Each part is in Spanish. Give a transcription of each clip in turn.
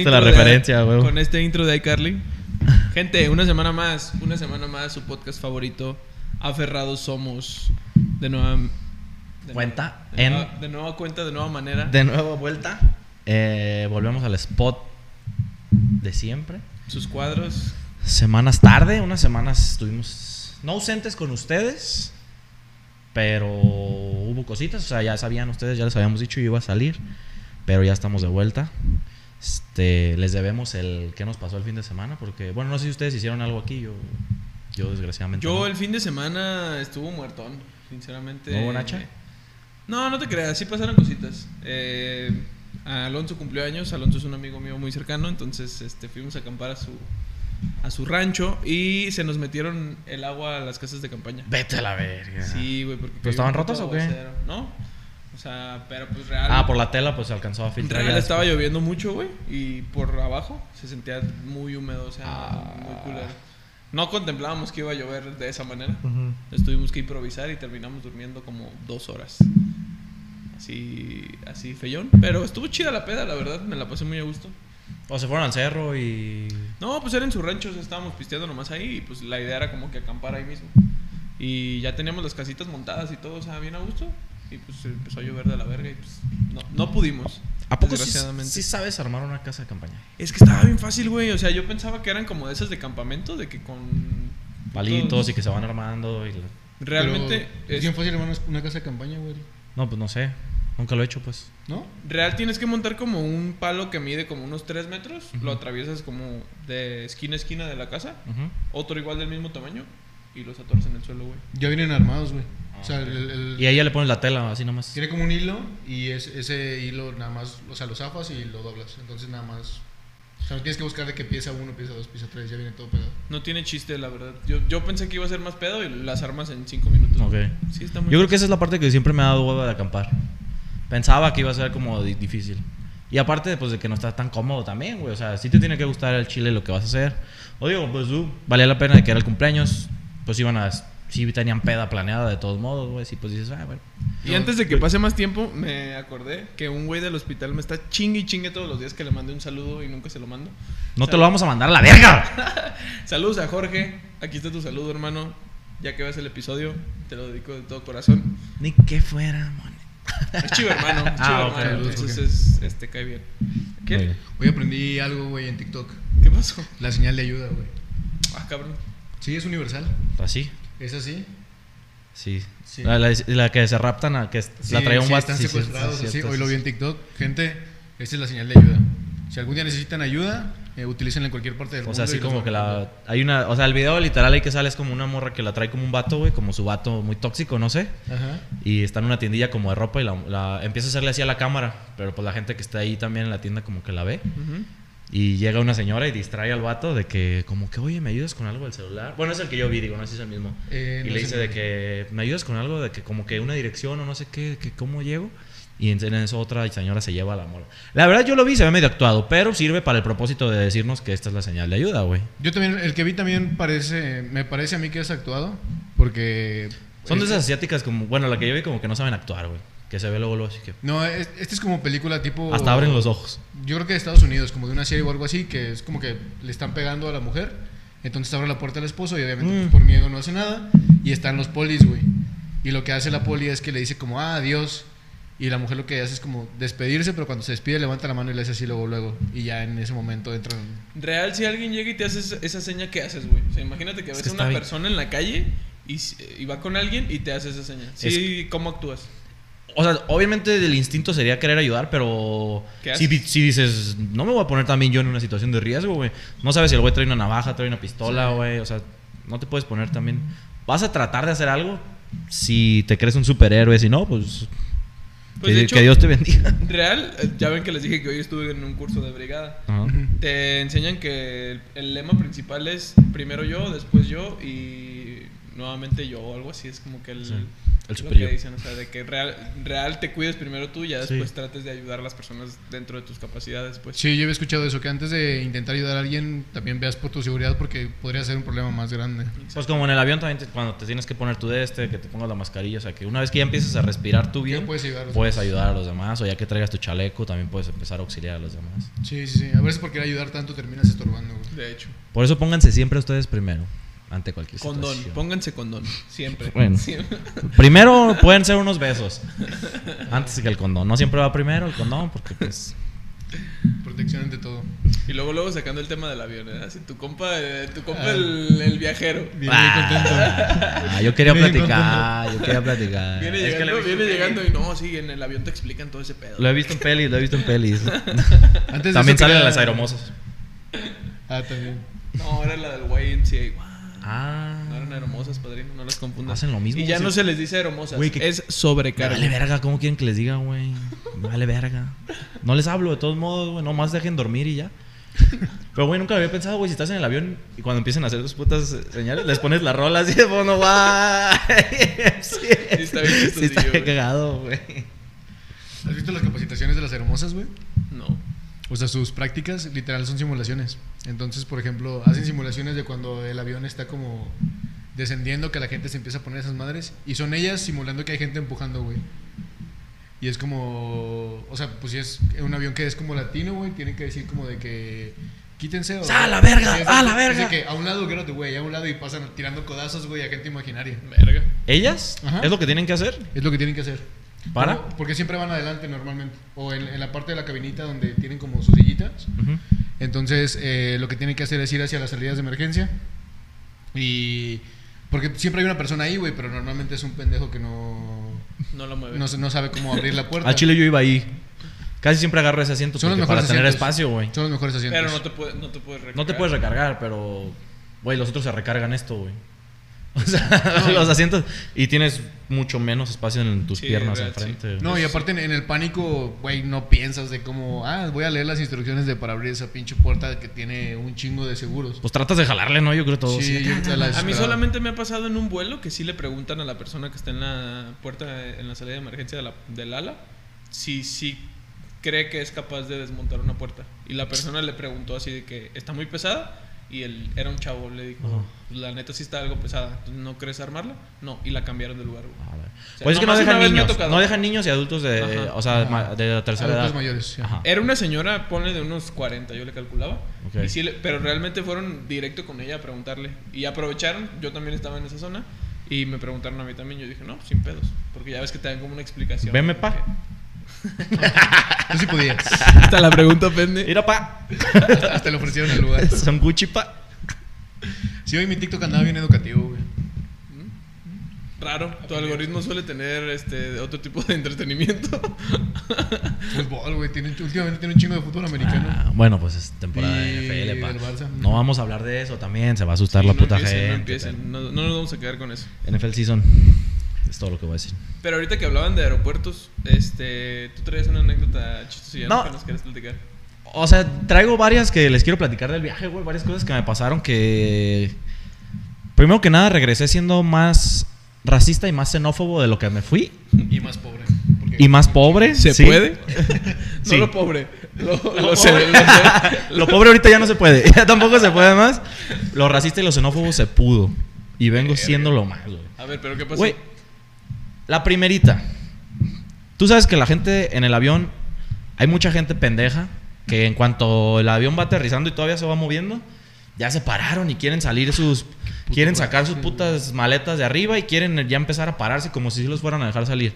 Es la de- referencia, güey. Con este intro de iCarly. Gente, una semana más, una semana más, su podcast favorito. Aferrados somos. De nueva. de Cuenta De, en- nueva, de nueva cuenta, de nueva manera. De nuevo vuelta. Eh, volvemos al spot de siempre. Sus cuadros. Semanas tarde, unas semanas estuvimos no ausentes con ustedes, pero hubo cositas, o sea, ya sabían ustedes, ya les habíamos dicho, yo iba a salir, pero ya estamos de vuelta. Este, les debemos el qué nos pasó el fin de semana, porque, bueno, no sé si ustedes hicieron algo aquí, yo, yo desgraciadamente. Yo no. el fin de semana estuvo muertón, sinceramente. ¿No hubo Nacha? No, no te creas, sí pasaron cositas. Eh, Alonso cumplió años, Alonso es un amigo mío muy cercano, entonces este, fuimos a acampar a su, a su rancho y se nos metieron el agua a las casas de campaña. Vete a la verga. Sí, güey, porque... ¿Pero estaban rotas o qué? aguacero, ¿no, o sea, pero pues real... Ah, por la tela, pues se alcanzó a filtrar. Real estaba lloviendo mucho, güey, y por abajo se sentía muy húmedo, o sea, Ah. muy culero. No contemplábamos que iba a llover de esa manera. Ujú. Entonces tuvimos que improvisar y terminamos durmiendo como dos horas. Así, así feyón. Pero estuvo chida la peda, la verdad. Me la pasé muy a gusto. O se fueron al cerro y. No, pues era en su rancho, o sea, estábamos pisteando nomás ahí y pues la idea era como que acampar ahí mismo. Y ya teníamos las casitas montadas y todo, o sea, bien a gusto. Y pues empezó a llover de la verga y pues no, no pudimos. ¿A poco sí, sí sabes armar una casa de campaña? Es que estaba bien fácil, güey. O sea, yo pensaba que eran como de esas de campamento, de que con... Palitos todos- y que se van armando y. la- Realmente... Pero es- bien fácil armar una casa de campaña, güey. No, pues no sé. Nunca lo he hecho, pues. ¿No? Real tienes que montar como un palo que mide como unos 3 metros. Lo atraviesas como de esquina a esquina de la casa. Otro igual del mismo tamaño. Y los atoras en el suelo, güey. Ya vienen armados, güey. Ah, o sea, el, el- Y ahí ya le pones la tela, así nomás. tiene como un hilo y es, ese hilo nada más, o sea, lo zafas y lo doblas. Entonces nada más. O sea, no tienes que buscar de que pieza uno, pieza dos, pieza tres, ya viene todo pegado. No tiene chiste, la verdad. Yo, yo pensé que iba a ser más pedo y las armas en 5 minutos. Ok. Sí, está muy Yo creo que esa es la parte que siempre me ha dado hueva de acampar. Pensaba que iba a ser como di- difícil. Y aparte, pues de que no está tan cómodo también, güey. O sea, sí te tiene que gustar el chile lo que vas a hacer. O digo, pues tú, valía la pena de que era el cumpleaños. Pues iban a. Sí tenían peda planeada de todos modos, güey. Sí, pues dices, ah, bueno. Y antes de que pase más tiempo, me acordé que un güey del hospital me está chingue y chingue todos los días que le mandé un saludo y nunca se lo mando. No te lo vamos a mandar a la verga. Saludos a Jorge. Aquí está tu saludo, hermano. Ya que ves el episodio, te lo dedico de todo corazón. Ni que fuera, man. Es chivo hermano. es Ah, hermano. ok. Entonces es, este cae bien. ¿Qué? Hoy aprendí algo, güey, en TikTok. ¿Qué pasó? La señal de ayuda, güey. Ah, cabrón. Sí, es universal. Así. ¿Es así? Sí. Sí. La, la- la que se raptan, a que la traía un sí, están sí, sí, secuestrados, sí, así. Hoy sí, lo vi sí. en TikTok. Gente, esta es la señal de ayuda. Si algún día necesitan ayuda, eh, utilícenla en cualquier parte del O mundo. sea, así como que la. Hay una. O sea, el video literal ahí que sale es como una morra que la trae como un vato, güey. Como su vato muy tóxico, no sé. Ajá. Y está en una tiendilla como de ropa y la, la- empieza a hacerle así a la cámara. Pero pues la gente que está ahí también en la tienda como que la ve. Ujú. Y llega una señora y distrae al vato de que, como que, oye, ¿me ayudas con algo del celular? Bueno, es el que yo vi, digo, no sé si es el mismo. Eh, y no le dice de que, ¿me ayudas con algo? De que, como que una dirección o no sé qué, que cómo llego. Y en eso otra señora se lleva a la morra. La verdad, yo lo vi, se ve medio actuado, pero sirve para el propósito de decirnos que esta es la señal de ayuda, güey. Yo también, el que vi también parece, me parece a mí que es actuado, porque... Son de es- esas asiáticas como, bueno, la que yo vi como que no saben actuar, güey. Que se ve luego, luego así que. No, es- este es como película tipo... Hasta abren los ojos. Yo creo que de Estados Unidos, como de una serie o algo así, que es como que le están pegando a la mujer, entonces abre la puerta al esposo y obviamente Mm. pues, por miedo no hace nada, y están los polis, güey. Y lo que hace la poli es que le dice como, ah, adiós. Y la mujer lo que hace es como despedirse, pero cuando se despide levanta la mano y le hace así luego, luego. Y ya en ese momento entran... Real, si alguien llega y te hace esa, esa seña, ¿qué haces, güey? O sea, imagínate que Es ves que a está una bien. persona en la calle y, s- y va con alguien y te hace esa seña. Sí, ¿cómo actúas? O sea, obviamente el instinto sería querer ayudar, pero ¿Qué si, si dices, no me voy a poner también yo en una situación de riesgo, güey. No sabes si el güey trae una navaja, trae una pistola, güey. O sea, no te puedes poner también. Vas a tratar de hacer algo si te crees un superhéroe, si no, pues, Pues, que, de hecho- que Dios te bendiga. Real, eh, ya ven que les dije que hoy estuve en un curso de brigada. Te enseñan que el, el lema principal es primero yo, después yo y nuevamente yo o algo así. Es como que el... Sí. El Es lo superior. que dicen, o sea, de que real, real te cuides primero tú y ya Sí. después trates de ayudar a las personas dentro de tus capacidades, pues. Sí, yo había escuchado eso, que antes de intentar ayudar a alguien, también veas por tu seguridad porque podría ser un problema más grande. Pues como en el avión también, te- cuando te tienes que poner tu de este, que te pongas la mascarilla, o sea, que una vez que ya empieces a respirar tú bien, puedes ayudar a los puedes demás. ayudar a los demás, o ya que traigas tu chaleco, también puedes empezar a auxiliar a los demás. Sí, sí, sí. A veces por querer ayudar tanto terminas estorbando, güey. De hecho. Por eso pónganse siempre ustedes primero, ante cualquier Condón, situación. pónganse condón. Siempre. Bueno. Siempre. Primero pueden ser unos besos, antes que el condón. No siempre va primero el condón, porque pues... Protección ante todo. Y luego, luego sacando el tema del avión, ¿eh? Así, tu compa, eh, tu compa Ah. el, el viajero. Viene muy contento. Ah, yo quería Bien platicar, yo quería platicar. Viene Es que llegando, viene y no, sí, en el avión te explican todo ese pedo. Lo he visto en pelis, lo he visto en pelis. Antes También salen las aeromosas. Ah, también. No, era la del YMCA. Ah. No eran aeromosas, padrino, no las confundas. Hacen lo mismo, Y ya no se les dice Güey, que- es sobrecarga. vale verga, ¿cómo quieren que les diga, güey? Vale verga. No les hablo de todos modos, güey. Nomás dejen dormir y ya. Pero, güey, nunca lo había pensado, güey. Si estás en el avión y cuando empiecen a hacer tus putas señales, les pones la rola así de fondo, guay. Sí, está bien Sí, está cagado, güey. ¿Has visto las capacitaciones de las hermosas, güey? No. O sea, sus prácticas literal son simulaciones. Entonces, por ejemplo, hacen simulaciones de cuando el avión está como descendiendo, que la gente se empieza a poner esas madres. Y son ellas simulando que hay gente empujando, güey. Y es como. O sea, pues si es un avión que es como latino, güey, tienen que decir como de que. Quítense. O, ¡A la verga! ¡A la es verga! de que a un lado, get out way, a un lado y pasan tirando codazos, güey, a gente imaginaria. Verga. ¿Ellas? Ajá. ¿Es lo que tienen que hacer? Es lo que tienen que hacer. ¿Para? No, porque siempre van adelante normalmente. O en, en la parte de la cabinita donde tienen como sus sillitas. Entonces, eh, lo que tienen que hacer es ir hacia las salidas de emergencia. Y. Porque siempre hay una persona ahí, güey, pero normalmente es un pendejo que no. No la mueve. No, no sabe cómo abrir la puerta. Al chile yo iba ahí. Casi siempre agarro ese asiento Son los porque mejores para tener espacio, güey. Son los mejores asientos. Pero no te, puede, no te puedes recargar. No te puedes recargar, pero. Güey, los otros se recargan esto, güey. O sea, los asientos. Y tienes mucho menos espacio en tus Sí, piernas enfrente. No, y aparte en, en el pánico, güey, no piensas de cómo. Ah, voy a leer las instrucciones de para abrir esa pinche puerta que tiene un chingo de seguros. Pues tratas de jalarle, ¿no? Yo creo todo. Sí, así. yo te la A mí solamente me ha pasado en un vuelo que sí le preguntan a la persona que está en la puerta, en la salida de emergencia de la- del ala, si sí cree que es capaz de desmontar una puerta. Y la persona le preguntó así de que está muy pesada y él era un chavo, le dijo, Ajá. "Pues, la neta sí está algo pesada, ¿Entonces, ¿no crees armarla? No, y la cambiaron de lugar. güey. A ver. sea, pues es que no dejan niños. No dejan niños y adultos de. Ajá. O sea, Ajá. de la tercera Adultos edad. mayores, sí. Era una señora, ponle de unos 40, yo le calculaba. Ok. Y sí pero realmente fueron directo con ella a preguntarle. Y aprovecharon, yo también estaba en esa zona. Y me preguntaron a mí también. Yo dije, no, sin pedos. Porque ya ves que te dan como una explicación. Veme, pa. Tú sí podías. Hasta la pregunta pende. Mira, pa. hasta, le ofrecieron el lugar. Son Gucci, pa. Sí, hoy mi TikTok andaba bien educativo, güey. Raro. Tu algoritmo suele tener este otro tipo de entretenimiento. Fútbol, güey. Tiene, últimamente tiene un chingo de fútbol americano. Ah, bueno, pues es temporada Y de NFL, pa. del Barça. No vamos a hablar de eso también. Se va a asustar Sí, la no puta empiecen, gente. No, empiecen. No, no nos vamos a quedar con eso. NFL season. Es todo lo que voy a decir. Pero ahorita que hablaban de aeropuertos, este, tú traes una anécdota chistosilla No. que nos quieres platicar. O sea, traigo varias que les quiero platicar del viaje, güey. Varias cosas que me pasaron que. Primero que nada, regresé siendo más racista y más xenófobo de lo que me fui. Y más pobre. porque- Y más pobre. ¿Se sí. puede? no Sí. lo pobre. Lo, lo Lo sé, pobre. lo sé. Lo pobre ahorita ya no se puede. Ya tampoco se puede más. Lo racista y lo xenófobo se pudo. Y vengo siendo lo más, güey. A ver, pero ¿qué pasó? Güey, la primerita. Tú sabes que la gente en el avión, hay mucha gente pendeja que en cuanto el avión va aterrizando y todavía se va moviendo, ya se pararon y quieren salir sus... Quieren sacar sus putas maletas de arriba y quieren ya empezar a pararse como si sí los fueran a dejar salir.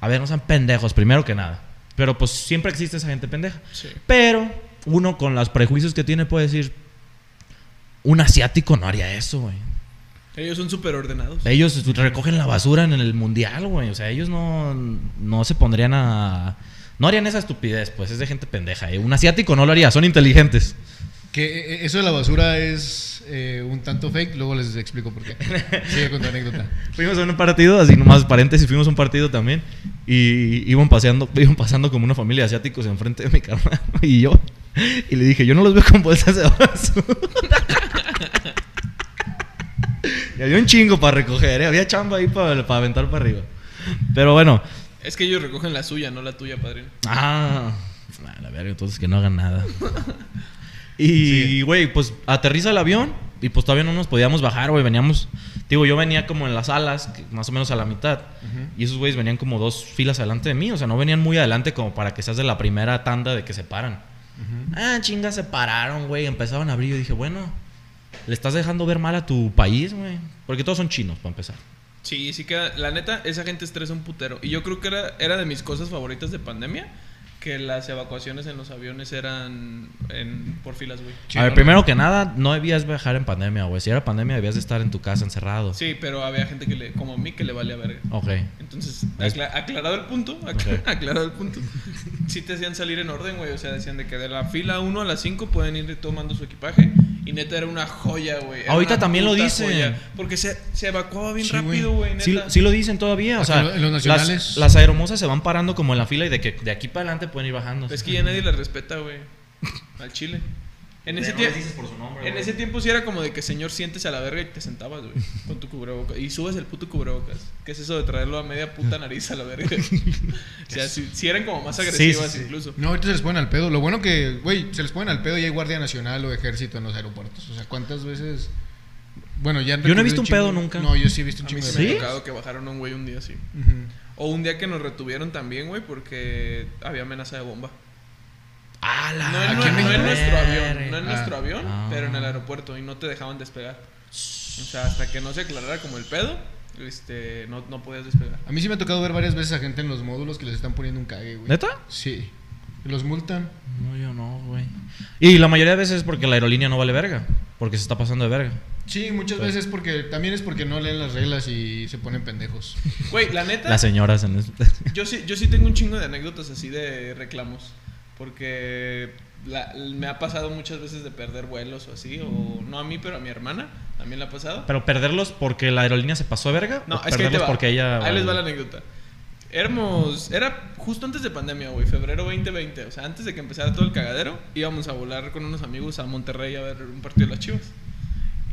A ver, no sean pendejos, primero que nada. Pero pues siempre existe esa gente pendeja. Sí. Pero uno con los prejuicios que tiene puede decir, un asiático no haría eso, güey. Ellos son súper ordenados. Ellos recogen la basura en el mundial, güey. O sea, ellos no, no se pondrían a. No harían esa estupidez, pues es de gente pendeja. ¿eh? Un asiático no lo haría, son inteligentes. Que eh, eso de la basura es eh, un tanto fake, luego les explico por qué. Sigue con tu anécdota. Fuimos a un partido, así nomás paréntesis, fuimos a un partido también. Y iban paseando, iban pasando como una familia de asiáticos enfrente de mi carnal y yo. Y le dije, yo no los veo con bolsas de basura. Había un chingo para recoger, ¿eh? había chamba ahí para, para aventar para arriba. Pero bueno, Es que ellos recogen la suya, no la tuya, padrino. Ah, la verga, entonces que no hagan nada. Y, güey, pues aterriza el avión y pues todavía no nos podíamos bajar, güey. Veníamos, digo, yo venía como en las alas, más o menos a la mitad. Y esos güeyes venían como dos filas adelante de mí. O sea, no venían muy adelante como para que seas de la primera tanda de que se paran. Ah, chinga, se pararon, güey. Empezaron a abrir. Yo dije, bueno, le estás dejando ver mal a tu país, güey. Porque todos son chinos, para empezar. Sí, sí queda. La neta, esa gente estresa un putero. Y yo creo que era, era de mis cosas favoritas de pandemia. Que las evacuaciones en los aviones eran en, por filas, güey. Sí, a ver, no, primero que nada, no debías viajar en pandemia, güey. Si era pandemia, debías de estar en tu casa encerrado. Sí, pero había gente que le, como a mí, que le valía verga. Ok. Entonces, Es- acla- aclarado el punto, acla- Ok. aclarado el punto. Sí te hacían salir en orden, güey. O sea, decían de que de la fila 1 a la 5 pueden ir tomando su equipaje. Y neta era una joya, güey. Ahorita también lo dicen. joya. Porque se, se evacuaba bien Sí, rápido, güey. Sí, sí lo dicen todavía, o sea, en los las, nacionales. las aeromosas se van parando como en la fila y de que de aquí para adelante pueden ir bajando. Es que ya nadie le respeta, güey. Al chile. En ese, tiempo, en ese tiempo sí era como de que señor siéntese a la verga y te sentabas, güey, con tu cubrebocas. Y subes el puto cubrebocas. ¿Qué es eso de traerlo a media puta nariz a la verga? o sea, sí, sí eran como más Sí, sí, agresivas sí. incluso. No, ahorita se les ponen al pedo. Lo bueno que, güey, se les ponen al pedo y hay Guardia Nacional o Ejército en los aeropuertos. O sea, ¿cuántas veces? Bueno, ya Yo no he visto un pedo nunca. No, yo sí he visto un chingo sí de me ha tocado que bajaron a un güey un día así. Ujú. O un día que nos retuvieron también, güey, porque había amenaza de bomba. ¡Ah, la No en, no en nuestro avión, no en Ah. nuestro avión, Ah. pero en el aeropuerto y no te dejaban despegar. O sea, hasta que no se aclarara como el pedo, este, no, no podías despegar. A mí sí me ha tocado ver varias veces a gente en los módulos que les están poniendo un cague, güey. ¿Neta? Sí. Y Los multan. No, yo no, güey. Y la mayoría de veces es porque la aerolínea no vale verga. Porque se está pasando de verga. Sí, muchas veces porque también es porque no leen las reglas y se ponen pendejos. Güey, la neta, Las señoras en este. yo sí, yo sí tengo un chingo de anécdotas así de reclamos. Porque la- me ha pasado muchas veces de perder vuelos o así. O no a mí, pero a mi hermana. También le ha pasado. Pero perderlos porque la aerolínea se pasó de verga. No, o es que ahí te perderlos va. porque ella. Ahí les va la anécdota. Éramos, era justo antes de pandemia, güey, febrero 2020. O sea, antes de que empezara todo el cagadero, íbamos a volar con unos amigos a Monterrey a ver un partido de las chivas.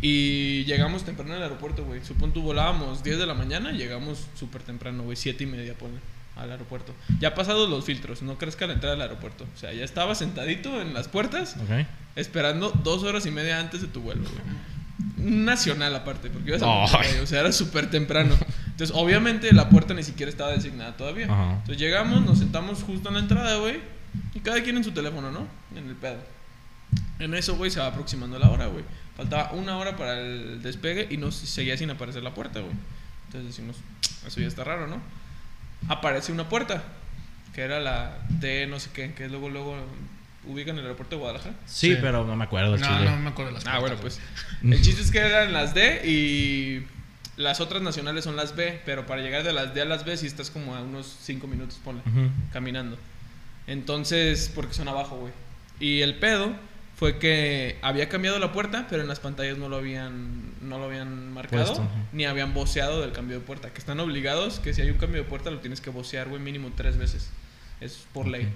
Y llegamos temprano al aeropuerto, güey. Supón tú volábamos 10 de la mañana, llegamos súper temprano, güey, 7 y media, ponle, al aeropuerto. Ya pasados los filtros, no crees que a la entrada al aeropuerto. O sea, ya estaba sentadito en las puertas, Ok. esperando dos horas y media antes de tu vuelo, güey. Nacional aparte, porque ibas a. Monterrey, o sea, era súper temprano. Entonces, obviamente, la puerta ni siquiera estaba designada todavía. Ajá. Entonces, llegamos, nos sentamos justo en la entrada, güey, y cada quien en su teléfono, ¿no? En el pedo. En eso, güey, se va aproximando la hora, güey. Faltaba una hora para el despegue y nos seguía sin aparecer la puerta, güey. Entonces decimos, eso ya está raro, ¿no? Aparece una puerta, que era la D no sé qué, que luego, luego ubican el aeropuerto de Guadalajara. Sí, Sí. pero no me acuerdo. No, chile. no me acuerdo de las Ah, bueno, pues. El chiste es que eran las D y las otras nacionales son las B, pero para llegar de las D a las B sí estás como a unos 5 minutos, ponle, Ujú. caminando. Entonces, porque son abajo, güey. Y el pedo fue que había cambiado la puerta, pero en las pantallas no lo habían, no lo habían marcado, Puesto, ajá. ni habían voceado del cambio de puerta. Que están obligados que si hay un cambio de puerta lo tienes que vocear, güey, mínimo tres veces. Es por ley.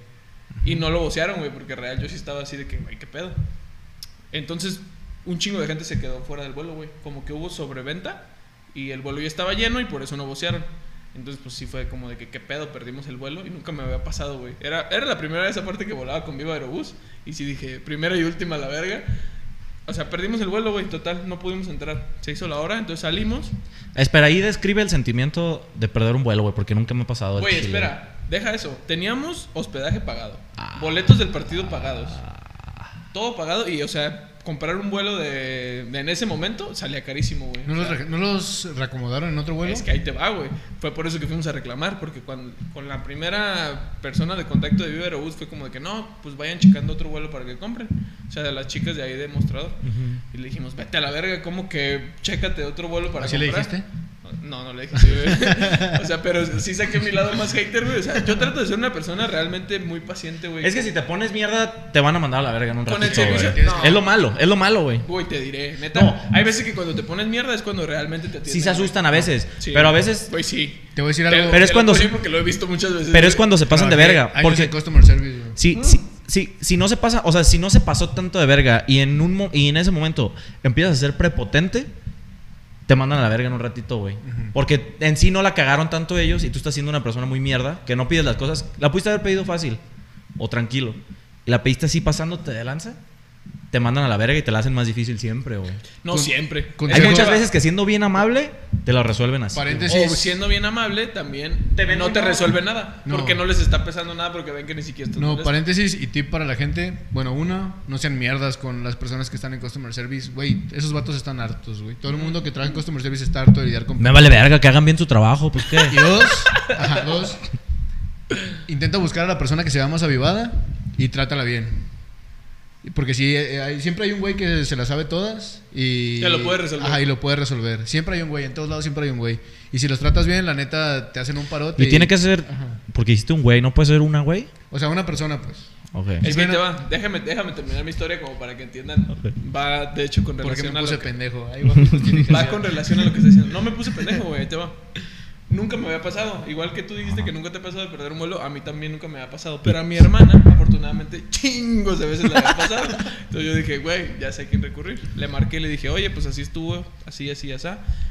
Y no lo vocearon, güey, porque real yo sí estaba así de que, güey, qué pedo. Entonces, un chingo de gente se quedó fuera del vuelo, güey. Como que hubo sobreventa y el vuelo ya estaba lleno y por eso no vocearon. Entonces, pues sí fue como de que qué pedo, perdimos el vuelo y nunca me había pasado, güey. Era, era la primera vez aparte que volaba con Viva Aerobús y sí dije, primera y última la verga. O sea, perdimos el vuelo, güey, total, no pudimos entrar. Se hizo la hora, entonces salimos. Espera, ahí describe el sentimiento de perder un vuelo, güey, porque nunca me ha pasado. Güey, espera, deja eso. Teníamos hospedaje pagado, Ah. boletos del partido pagados, todo pagado y, o sea, comprar un vuelo de, de en ese momento salía carísimo, güey. ¿No O los, sea, re- ¿No los reacomodaron en otro vuelo? Es que ahí te va, güey. Fue por eso que fuimos a reclamar, porque cuando con la primera persona de contacto de Viva Aerobús fue como de que no, pues vayan checando otro vuelo para que compren. O sea, de las chicas de ahí de mostrador. Y le dijimos, vete a la verga, ¿cómo que chécate otro vuelo para ¿Así le comprar? dijiste? No, no le dije así, güey. o sea, pero sí saqué mi lado más hater, güey. O sea, yo trato de ser una persona realmente muy paciente, güey. Es que si te pones mierda, te van a mandar a la verga en un Con el servicio- no. Es lo malo, es lo malo, güey. Güey, te diré, neta. No. Hay veces que cuando te pones mierda es cuando realmente te atienden. Sí se asustan a veces, Sí. pero a veces... Güey, sí. Te voy a decir algo. Pero es cuando se- porque lo he visto muchas veces. Pero es cuando se pasan de verga. años Porque customer service, güey. si, si, si, si no se pasa, o sea, si no se pasó tanto de verga y en, un, y en ese momento empiezas a ser prepotente, te mandan a la verga en un ratito, güey. Porque en sí no la cagaron tanto ellos y tú estás siendo una persona muy mierda que no pides las cosas. La pudiste haber pedido fácil o tranquilo. Y la pediste así pasándote de lanza. Te mandan a la verga y te la hacen más difícil siempre, güey. No Con- siempre. con- Hay muchas veces que siendo bien amable, te lo resuelven así. Paréntesis. O siendo bien amable, también Te ven no te resuelve nada. No. Porque no les está pesando nada porque ven que ni siquiera estás No, molesto. paréntesis y tip para la gente. Bueno, una, no sean mierdas con las personas que están en customer service. Güey, esos vatos están hartos, güey. Todo el mundo que trabaja en customer service está harto de lidiar con... Me vale verga que hagan bien su trabajo, pues qué. Y dos, ajá, dos, intenta buscar a la persona que se vea más avivada y trátala bien. Porque si siempre hay un güey que se la sabe todas y Que lo puede resolver. Ajá, y lo puede resolver. Siempre hay un güey, en todos lados siempre hay un güey. Y si los tratas bien, la neta te hacen un parote. Y tiene que ser. Ajá. Porque hiciste un güey, no puede ser una güey. O sea, una persona pues. Ok. Es que te va. Déjame, déjame terminar mi historia como para que entiendan. Ok. Va, de hecho, con Porque relación me a puse lo que, pendejo. Ahí va justificación. Va con relación a lo que está diciendo. No me puse pendejo, güey. ahí Te va. Nunca me había pasado. Igual que tú dijiste que nunca te ha pasado de perder un vuelo, a mí también nunca me había pasado. Pero a mi hermana, afortunadamente, chingos de veces le había pasado. Entonces yo dije, güey, ya sé a quién recurrir. Le marqué y le dije, oye, pues así estuvo, así, así, así.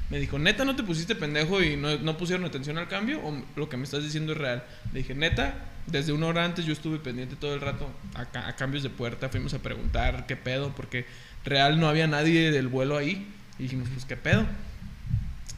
Me dijo, neta, ¿no te pusiste pendejo y no, no pusieron atención al cambio? ¿O lo que me estás diciendo es real? Le dije, neta, desde una hora antes yo estuve pendiente todo el rato a, a cambios de puerta. Fuimos a preguntar qué pedo, porque real no había nadie del vuelo ahí. Y dijimos, pues qué pedo.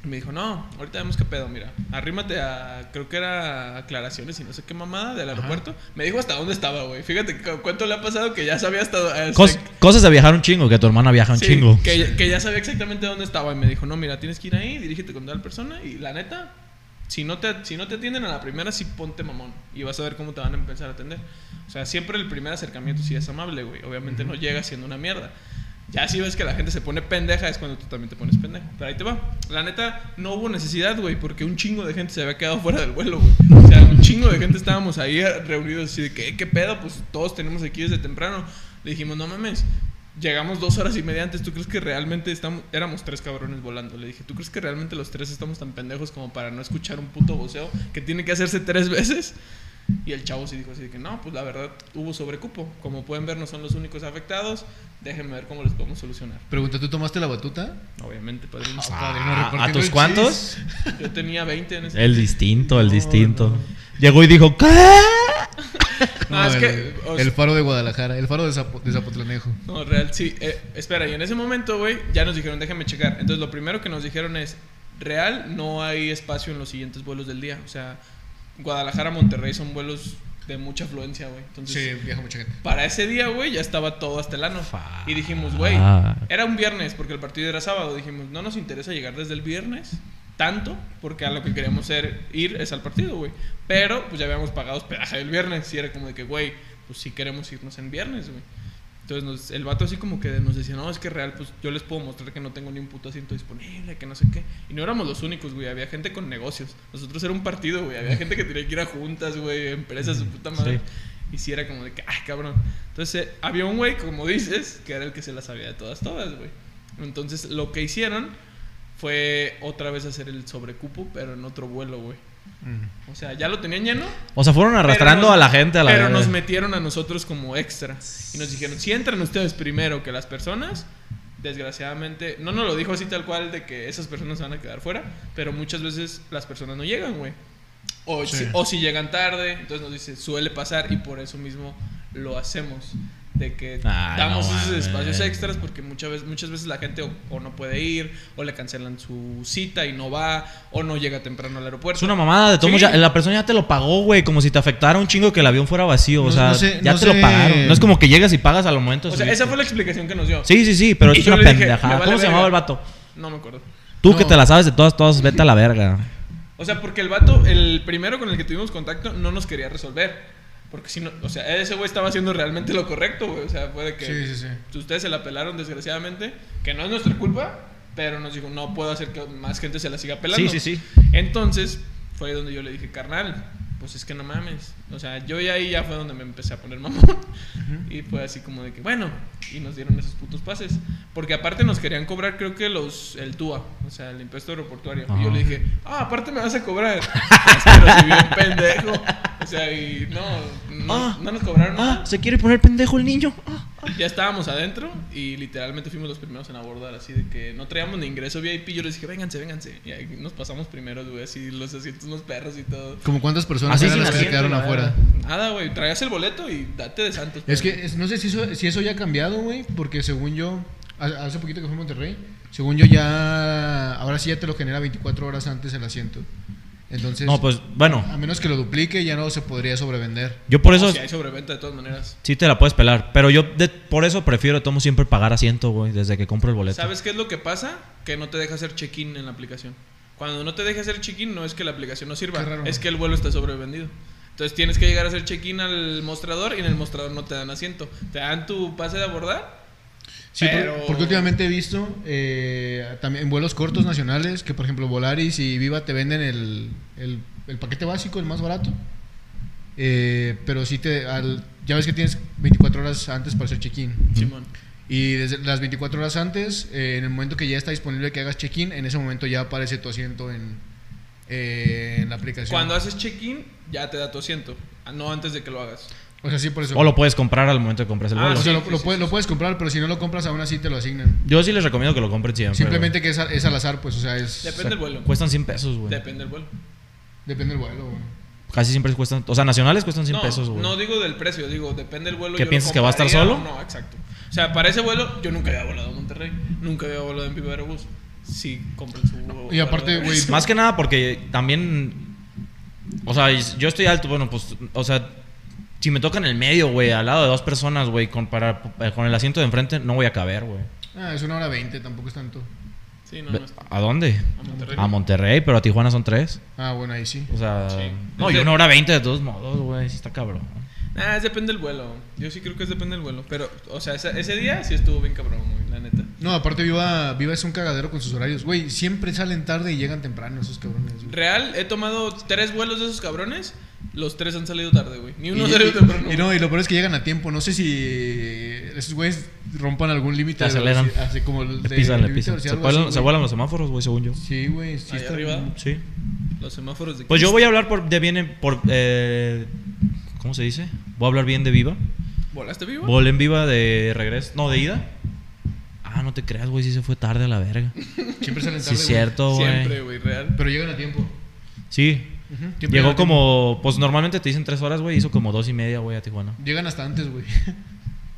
Me dijo, no, ahorita vemos qué pedo, mira. Arrímate a, creo que era aclaraciones y no sé qué mamada del aeropuerto. Me dijo hasta dónde estaba, güey. Fíjate cu- cuánto le ha pasado que ya sabía hasta... hasta- Cos- cosas de viajar un chingo, que tu hermana viaja un Sí, chingo. Que, que ya sabía exactamente dónde estaba. Y me dijo, no, mira, tienes que ir ahí, dirígete con tal persona. Y la neta, si no te, si no te atienden a la primera, sí ponte mamón. Y vas a ver cómo te van a empezar a atender. O sea, siempre el primer acercamiento sí es amable, güey. Obviamente no llega siendo una mierda. Ya si ves que la gente se pone pendeja es cuando tú también te pones pendejo. Pero ahí te va. La neta, no hubo necesidad, güey, porque un chingo de gente se había quedado fuera del vuelo, güey. O sea, un chingo de gente estábamos ahí eh, reunidos así de que, ¿qué pedo? Pues todos tenemos aquí desde temprano. Le dijimos, no mames, llegamos dos horas y media antes. ¿Tú crees que realmente estamos, éramos tres cabrones volando? Le dije, ¿tú crees que realmente los tres estamos tan pendejos como para no escuchar un puto voceo que tiene que hacerse tres veces? Y el chavo sí dijo así de que no, pues la verdad hubo sobrecupo. Como pueden ver, no son los únicos afectados. Déjenme ver cómo les podemos solucionar. Pregunta, ¿tú tomaste la batuta? Obviamente, padrino. Ah, padrino, Ah, ¿A tus cuántos? Yo tenía 20 en ese El distinto, el No, distinto. no. Llegó y dijo, ¿qué? No, No, es el, que. o el faro de Guadalajara, el faro de, Zapo- de Zapotlanejo. No, real, sí. Eh, espera, y en ese momento, güey, ya nos dijeron, déjame checar. Entonces, lo primero que nos dijeron es: real, no hay espacio en los siguientes vuelos del día. O sea, Guadalajara, Monterrey son vuelos de mucha afluencia, güey. Entonces, Sí, viaja mucha gente. para ese día, güey, ya estaba todo hasta el ano. Y dijimos, güey, Ah. era un viernes porque el partido era sábado. Dijimos, no nos interesa llegar desde el viernes tanto porque a lo que queremos ser, ir es al partido, güey. Pero pues ya habíamos pagado hospedaje el viernes y era como de que, güey, pues sí queremos irnos en viernes, güey. Entonces nos- el vato así como que nos decía, no, es que real, pues yo les puedo mostrar que no tengo ni un puto asiento disponible, que no sé qué. Y no éramos los únicos, güey, había gente con negocios. Nosotros era un partido, güey, había gente que tenía que ir a juntas, güey, empresas, su puta madre. Y sí era como de que, ay, cabrón. Entonces eh, había un güey, como dices, que era el que se la sabía de todas, todas, güey. Entonces lo que hicieron fue otra vez hacer el sobrecupo, pero en otro vuelo, güey. Mm. O sea, ya lo tenían lleno. O sea, fueron arrastrando nos- a la gente a la Pero verga. nos metieron a nosotros como extra. Y nos dijeron, si entran ustedes primero que las personas, desgraciadamente, no nos lo dijo así tal cual de que esas personas se van a quedar fuera, pero muchas veces las personas no llegan, güey. O, Sí. si, o si llegan tarde, entonces nos dice, suele pasar y por eso mismo lo hacemos. De que Ay, damos no esos espacios extras porque muchas veces, muchas veces la gente o, o no puede ir, o le cancelan su cita y no va, o no llega temprano al aeropuerto. Es una mamada de todo. Sí. ya- la persona ya te lo pagó, güey. Como si te afectara un chingo que el avión fuera vacío. O sea, no sé- ya no te lo pagaron. No es como que llegas y pagas a los momentos. O sea, esa fue la explicación que nos dio. Sí, sí, sí, pero Y es una pendejada. vale ¿Cómo se llamaba el vato? No me acuerdo. Tú No. que te la sabes de todas, todas, vete a la verga. O sea, porque el vato, el primero con el que tuvimos contacto, no nos quería resolver. Porque si no, o sea, ese güey estaba haciendo realmente lo correcto, güey. O sea, fue de que Sí, sí, sí. ustedes se la pelaron desgraciadamente, que no es nuestra culpa, pero nos dijo, no puedo hacer que más gente se la siga pelando. Sí, sí, sí. Entonces, fue donde yo le dije, carnal, pues es que no mames. O sea, yo ya ahí ya fue donde me empecé a poner mamón. Y fue así como de que, bueno, y nos dieron esos putos pases. Porque aparte nos querían cobrar, creo que los el TUA, o sea, el impuesto aeroportuario. Y yo le dije, ah, aparte me vas a cobrar. lo vi bien pendejo. O sea, y no, no, Ah. no nos cobraron nada. Ah, se quiere poner pendejo el niño. Ah, Ya estábamos adentro y literalmente fuimos los primeros en abordar, así de que no traíamos ni ingreso VIP. Yo les dije, vénganse, vénganse. Y ahí nos pasamos primero, güey, así los asientos, unos perros y todo. Como cuántas personas Así eran las que se quedaron la afuera. Nada, güey, traías el boleto y date de santos. Es que es- no sé si eso, si eso ya ha cambiado, güey, porque según yo, ha- hace poquito que fui a Monterrey, según yo ya, ahora sí ya te lo genera 24 horas antes el asiento. Entonces, No, pues, bueno, a menos que lo duplique, ya no se podría sobrevender. yo por No, eso si hay sobreventa de todas maneras. sí te la puedes pelar. Pero yo de- por eso prefiero, tomo siempre pagar asiento, güey, desde que compro el boleto. ¿Sabes qué es lo que pasa? Que no te deja hacer check-in en la aplicación. Cuando no te deja hacer check-in, no es que la aplicación no sirva, raro. es que el vuelo está sobrevendido. Entonces tienes que llegar a hacer check-in al mostrador y en el mostrador no te dan asiento. Te dan tu pase de abordar. Sí, Pero- porque últimamente he visto eh, también en vuelos cortos nacionales que, por ejemplo, Volaris y Viva te venden el, el- el paquete básico, el más barato. Eh, pero sí te. al- ya ves que tienes 24 horas antes para hacer check-in. Y desde las 24 horas antes, eh, en el momento que ya está disponible que hagas check-in, en ese momento ya aparece tu asiento en, en la aplicación. Cuando haces check-in, ya te da tu asiento. ah, No antes de que lo hagas. O sea, sí, por eso. O lo puedes comprar al momento de compras el Ah, vuelo. O sea, lo, puedes, lo puedes comprar, pero si no lo compras, aún así te lo asignan. Yo sí les recomiendo que lo compren siempre. Simplemente que es, al- es al azar, pues, o sea, es. Depende del vuelo. Cuestan 100 pesos, güey. Depende del vuelo. Depende del vuelo, güey. Casi siempre cuestan. O sea, nacionales cuestan 100 no, pesos, güey. no digo del precio, digo, depende del vuelo. ¿Qué yo piensas, que va a estar solo? No, exacto. O sea, para ese vuelo, yo nunca había volado a Monterrey. Nunca había volado en Viva Aerobús. Sí, compren su. Y aparte, güey, Más que nada porque también. O sea, yo estoy alto, bueno, pues. O sea, si me toca en el medio, güey, al lado de dos personas, güey, con, para, con el asiento de enfrente, no voy a caber, güey. Ah, es una hora veinte, tampoco es tanto. Sí, no, no está. ¿A dónde? A Monterrey. A Monterrey, pero a Tijuana son tres. Ah, bueno, ahí sí. O sea. Sí. No, y una hora veinte de todos modos, güey. Sí está cabrón. Ah, es depende del vuelo. Yo sí creo que es depende del vuelo. Pero, o sea, ese, ese día sí estuvo bien cabrón, güey, la neta. No, aparte Viva, Viva es un cagadero con sus horarios. Güey, siempre salen tarde y llegan temprano esos cabrones. güey. Real, he tomado tres vuelos de esos cabrones. Los tres han salido tarde, güey. Ni uno y, salió temprano. y no, y lo peor es que llegan a tiempo. No sé si esos güeyes rompan algún límite. Aceleran. Así como el Le de pisan, le pisan. Se vuelan, se güey. vuelan los semáforos, güey, según yo. Sí, güey. Sí Ahí está- arriba. Sí. Los semáforos de Pues yo voy a hablar por, de bien, por, eh, ¿cómo se dice? Voy a hablar bien de Viva. ¿Volaste vivo? Volé en Viva de regreso, no, de ida. Ah, no te creas, güey, sí se fue tarde a la verga. Siempre salen Sí, tarde. es cierto, Siempre, güey. güey, real. Pero llegan a tiempo. Sí. Llegó como, pues normalmente te dicen tres horas, güey, hizo como dos y media, güey, a Tijuana. Llegan hasta antes, güey.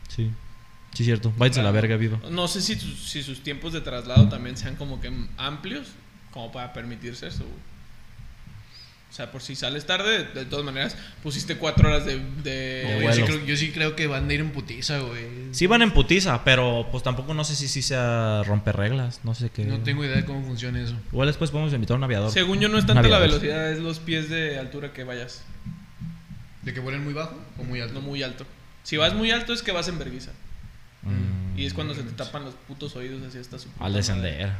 Sí. Sí, cierto. Váyanse a la verga, Viva. No sé si, sus- si sus tiempos de traslado también sean como que amplios, como para permitirse eso, güey. O sea, por si sales tarde, de todas maneras, pusiste cuatro horas de... de- yo, sí creo, yo sí creo que van a ir en putiza, güey. Sí van en putiza, pero pues tampoco no sé si sí sea romper reglas, no sé qué. No tengo idea de cómo funciona eso. Igual después podemos invitar a un aviador. Según yo no es tanto la velocidad, es los pies de altura que vayas, ¿De que vuelen muy bajo o muy alto? no muy alto. Si vas muy alto es que vas en vergüenza. Mm, Y es cuando se te tapan los putos oídos así hasta su Al madre.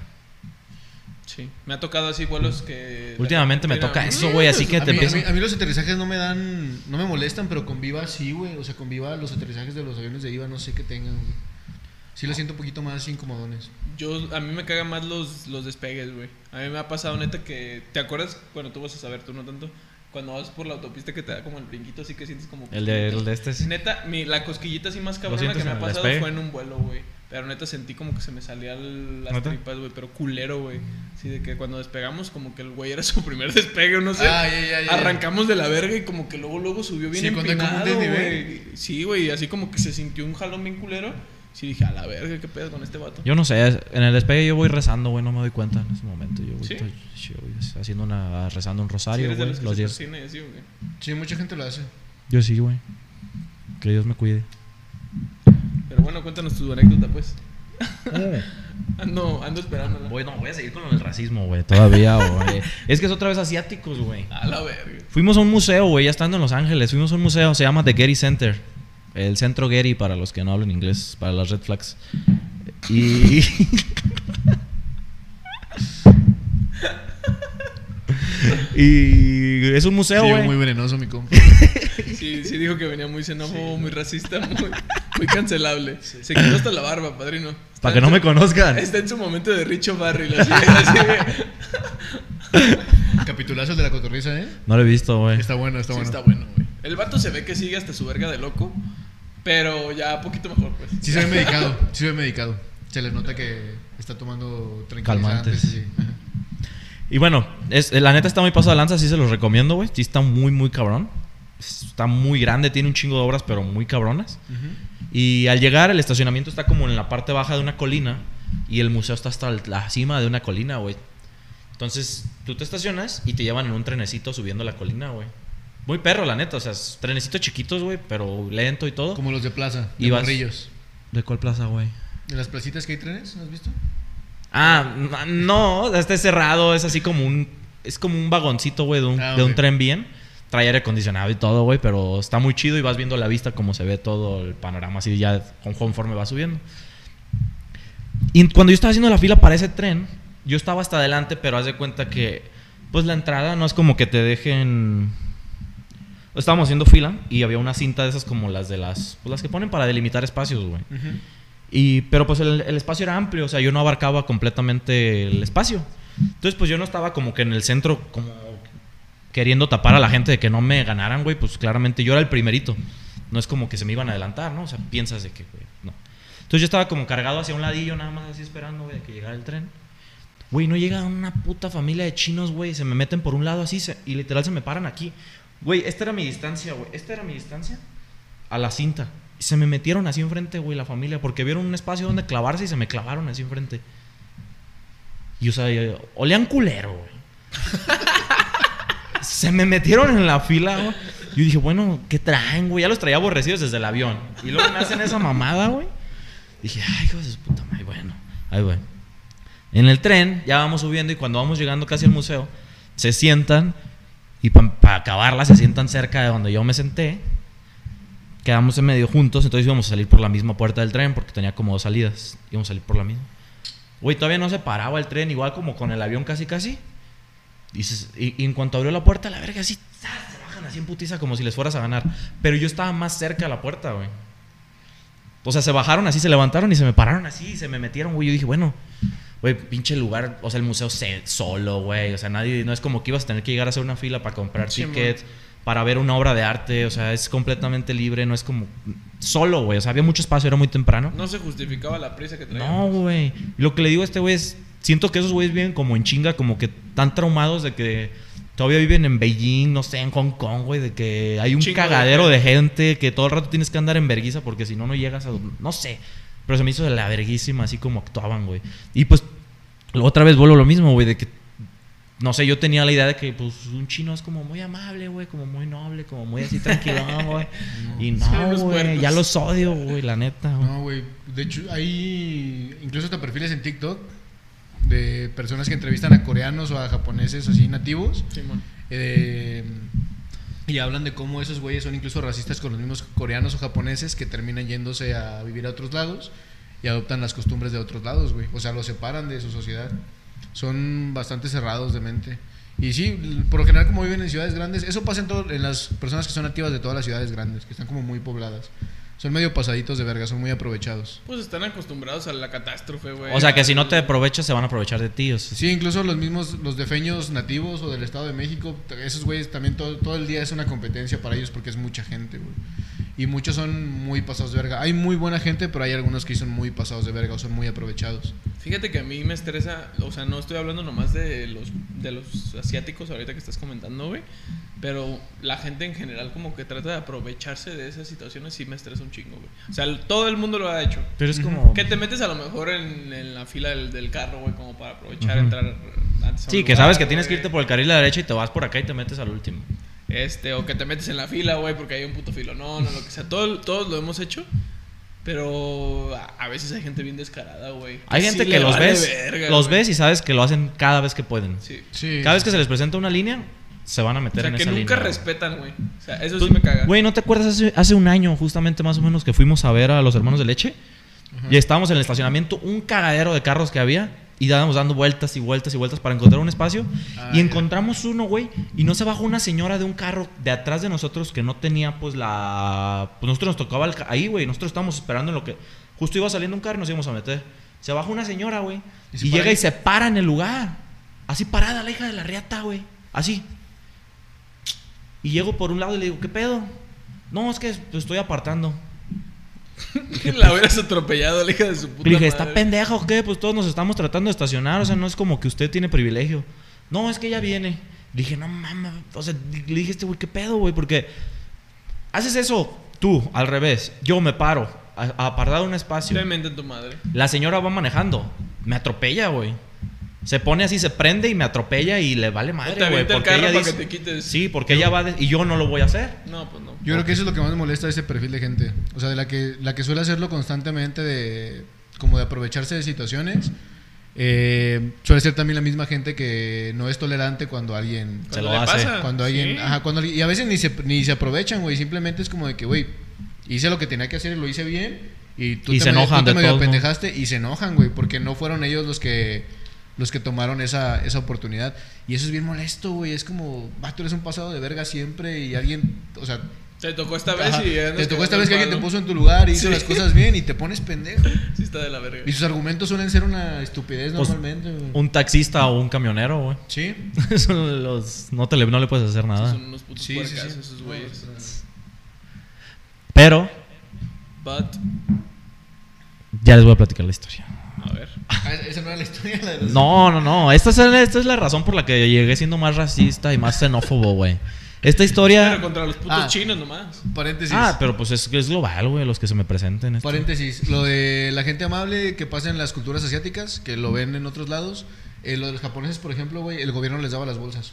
Sí. Me ha tocado así vuelos que... Últimamente me toca eso, güey, así que a, te mí, a, mí, a mí los aterrizajes no me dan, no me molestan, pero con Viva sí, güey. O sea, con Viva los aterrizajes de los aviones de Viva no sé qué tengan, güey. Sí los siento un poquito más incomodones. Yo, a mí me cagan más los, los despegues, güey. A mí me ha pasado neta que... ¿Te acuerdas? Bueno, tú vas a saber, tú no tanto. Cuando vas por la autopista que te da como el brinquito así que sientes como... El de, el de este sí. Neta, mi, la cosquillita así más cabrona que me ha pasado fue en un vuelo, güey. Pero neta sentí como que se me salían las tripas, güey. Pero culero, güey. Así de que cuando despegamos, como que el güey era su primer despegue, o no sé. Ah, ya, ya, ya. Arrancamos de la verga y como que luego, luego subió bien Sí, empinado, güey. Sí, güey. Así como que se sintió un jalón bien culero. Sí dije, a la verga, ¿qué pedo con este vato? Yo no sé, en el despegue yo voy rezando, güey, no me doy cuenta en ese momento. Yo, güey, ¿Sí? estoy- yo voy haciendo una, rezando un Sí, rosario, güey, los que los días. así, güey. Sí, mucha gente lo hace. Yo sí, güey. Que Dios me cuide. Pero bueno, cuéntanos tu anécdota, pues. Ando, ando esperándola. Voy, no, voy a seguir con el racismo, güey, todavía, güey. es que es otra vez asiáticos, güey. A la verga. Fuimos a un museo, güey, ya estando en Los Ángeles. Fuimos a un museo, se llama The Getty Center. El centro Getty para los que no hablan inglés, para las red flags. Y. y es un museo, Sí, güey. muy venenoso, mi compa. Sí, sí dijo que venía muy xenófobo, muy racista, muy, muy cancelable. Se quitó hasta la barba, padrino. Está Para que no su- me conozcan. Está en su momento de Richo Barril, así, de la cotorriza, ¿eh? No lo he visto, güey. Está bueno, está Sí, bueno. está bueno, güey. El vato se ve que sigue hasta su verga de loco. Pero ya poquito mejor, pues. Sí se ve medicado, sí se ve medicado. Se le nota que está tomando tranquilizantes. Calmantes. Sí. Y bueno, es, la neta está muy pasado de lanza, sí se los recomiendo, güey. Sí está muy, muy cabrón. Está muy grande, tiene un chingo de obras, pero muy cabronas. Ujú. Y al llegar, el estacionamiento está como en la parte baja de una colina y el museo está hasta la cima de una colina, güey. Entonces, tú te estacionas y te llevan en un trenecito subiendo la colina, güey. Muy perro, la neta. O sea, trenecitos chiquitos, güey, pero lento y todo. Como los de plaza, de morrillos. ¿De cuál plaza, güey? ¿En las placitas que hay trenes? ¿No has visto? Ah, no, está cerrado, es así como un es como un vagoncito, güey, de un, Ah, de un tren bien. Trae aire acondicionado y todo, güey, pero está muy chido y vas viendo la vista como se ve todo el panorama así ya con- conforme va subiendo. Y cuando yo estaba haciendo la fila para ese tren, yo estaba hasta adelante, pero haz de cuenta que pues la entrada no es como que te dejen Estábamos haciendo fila y había una cinta de esas como las de las pues las que ponen para delimitar espacios, güey. Ujú. Y, pero pues el, el espacio era amplio, o sea, yo no abarcaba completamente el espacio. Entonces, pues yo no estaba como que en el centro, como queriendo tapar a la gente de que no me ganaran, güey, pues claramente yo era el primerito. No es como que se me iban a adelantar, ¿no? O sea, piensas de que, güey, no. Entonces yo estaba como cargado hacia un ladillo, nada más así esperando, güey, que llegara el tren. Güey, no llega una puta familia de chinos, güey, se me meten por un lado así y literal se me paran aquí. Güey, esta era mi distancia, güey. Esta era mi distancia a la cinta. Se me metieron así enfrente, güey, la familia, porque vieron un espacio donde clavarse y se me clavaron así enfrente. Y o sea, olían culero, güey. se me metieron en la fila, güey. Yo dije, bueno, ¿qué traen, güey? Ya los traía aborrecidos desde el avión. Y luego me hacen esa mamada, güey. Dije, ay, hijos de puta madre, bueno, ahí güey. En el tren ya vamos subiendo y cuando vamos llegando casi al museo, se sientan y para acabarla se sientan cerca de donde yo me senté. Quedamos en medio juntos, entonces íbamos a salir por la misma puerta del tren porque tenía como dos salidas. Íbamos a salir por la misma. Güey, todavía no se paraba el tren, igual como con el avión casi casi. Dices, y, y en cuanto abrió la puerta, la verga así, se bajan así en putiza como si les fueras a ganar. Pero yo estaba más cerca de la puerta, güey. O sea, se bajaron así, se levantaron y se me pararon así, y se me metieron, güey. Yo dije, bueno, güey, pinche lugar, o sea, el museo se, solo, güey. O sea, nadie, no es como que ibas a tener que llegar a hacer una fila para comprar Sí, tickets, para ver una obra de arte. O sea, es completamente libre, no es como solo, güey. O sea, había mucho espacio, era muy temprano. No se justificaba la prisa que traían. No, güey. Lo que le digo a este güey es, siento que esos güeyes viven como en chinga, como que tan traumados de que todavía viven en Beijing, no sé, en Hong Kong, güey, de que hay un Chingo cagadero de gente, que todo el rato tienes que andar en verguiza porque si no, no llegas a... No sé. Pero se me hizo de la verguísima así como actuaban, güey. Y pues, otra vez vuelvo lo mismo, güey, de que... No sé, yo tenía la idea de que pues un chino es como muy amable, güey, como muy noble, como muy así tranquilón, güey. Y no, güey, ya los odio, güey, la neta. No, güey. De hecho, hay incluso hasta perfiles en TikTok de personas que entrevistan a coreanos o a japoneses así nativos. Simón. eh, y hablan de cómo esos güeyes son incluso racistas con los mismos coreanos o japoneses que terminan yéndose a vivir a otros lados y adoptan las costumbres de otros lados, güey. O sea, los separan de su sociedad. Son bastante cerrados de mente. Y sí, por lo general como viven en ciudades grandes, eso pasa en, todo- en las personas que son nativas de todas las ciudades grandes, que están como muy pobladas. Son medio pasaditos de verga, son muy aprovechados. Pues están acostumbrados a la catástrofe, güey. O sea, que si no te aprovechas, se van a aprovechar de ti. o sea, Sí, incluso los mismos, los defeños nativos o del Estado de México, esos güeyes también todo, todo el día es una competencia para ellos porque es mucha gente, güey. Y muchos son muy pasados de verga. Hay muy buena gente, pero hay algunos que son muy pasados de verga o son muy aprovechados. Fíjate que a mí me estresa, o sea, no estoy hablando nomás de los, de los asiáticos ahorita que estás comentando, güey. Pero la gente en general como que trata de aprovecharse de esas situaciones sí me estresa un chingo, güey. O sea, el- todo el mundo lo ha hecho. Pero es como. Que te metes a lo mejor en, en la fila del, del carro, güey, como para aprovechar, Ujú. entrar antes a un Sí, que lugar, sabes que tienes que irte por el carril a la derecha y te vas por acá y te metes al último. Este, o que te metes en la fila, güey, porque hay un puto filo. No, no, lo que sea. Todo, todos lo hemos hecho. Pero a, veces hay gente bien descarada, güey. Hay gente que los vale ves, verga, los güey. ves y sabes que lo hacen cada vez que pueden. Sí. Sí. Cada vez que se les presenta una línea, se van a O meter sea, en que esa nunca línea. respetan, güey. O sea, eso Tú- sí me caga. Güey, ¿no te acuerdas hace, hace un año, justamente más o menos, que fuimos a ver a los hermanos de leche? Y estábamos en el estacionamiento, un cagadero de carros que había. Y dábamos dando vueltas y vueltas y vueltas para encontrar un espacio. Ah, y encontramos uno, güey. Y no se bajó una señora de un carro de atrás de nosotros que no tenía, pues, la. Pues nosotros nos tocaba el ca- ahí, güey. Nosotros estábamos esperando en lo que. Justo iba saliendo un carro y nos íbamos a meter. Se bajó una señora, güey. ¿Y llega ahí? y se para en el lugar. Así parada, la hija de la riata, güey. Así. Y llego por un lado y le digo, ¿qué pedo? No, es que estoy apartando. la hubieras atropellado, la hija de su puta Le dije, madre. ¿está pendejo o qué? Pues todos nos estamos tratando de estacionar, o sea, no es como que usted tiene privilegio. No, es que ella viene. Le dije, no mames, o sea, le dije este güey, ¿qué pedo, güey? Porque haces eso tú, al revés. Yo me paro a, a apartar un espacio. Te tu madre. La señora va manejando. Me atropella, güey. Se pone así, se prende y me atropella y le vale madre, güey. Porque carro ella para dice... que te quites. Sí, porque ella va... de- Y yo no lo voy a hacer. No, pues no. Yo creo que eso es lo que más me molesta de ese perfil de gente. O sea, de la que, la que suele hacerlo constantemente de como de aprovecharse de situaciones. Eh, suele ser también la misma gente que no es tolerante cuando alguien Se Cuando lo le hace. pasa. cuando alguien, Sí. ajá, cuando y a veces ni se ni se aprovechan, güey, simplemente es como de que, güey, hice lo que tenía que hacer y lo hice bien y tú Y te se medio- enojan tú te de medio todos modos. pendejaste y se enojan, güey, porque no fueron ellos los que los que tomaron esa, esa oportunidad. Y eso es bien molesto, güey. Es como, va, tú eres un pasado de verga siempre y alguien, o sea, Te tocó esta vez Ajá. y Te tocó esta vez que alguien te puso en tu lugar y hizo Sí. las cosas bien y te pones pendejo. Sí, está de la verga. Y sus argumentos suelen ser una estupidez Pues, normalmente. güey. Un taxista o un camionero, güey. Sí. Son los... No, te le, no le puedes hacer nada. Son unos putos Sí, sí, puercazos sí. esos güeyes. Pero But, ya les voy a platicar la historia. a ver. Ah, Esa no era la historia, la de los- No, no, no. Esta es, esta es la razón por la que llegué siendo más racista y más xenófobo, güey. Esta historia... Pero contra los putos Ah. chinos nomás. Paréntesis. Ah, pero pues es, es global, güey, los que se me presenten. esto. Paréntesis. Lo de la gente amable que pasa en las culturas asiáticas, que lo ven en otros lados. Eh, lo de los japoneses, por ejemplo, güey, el gobierno les daba las bolsas.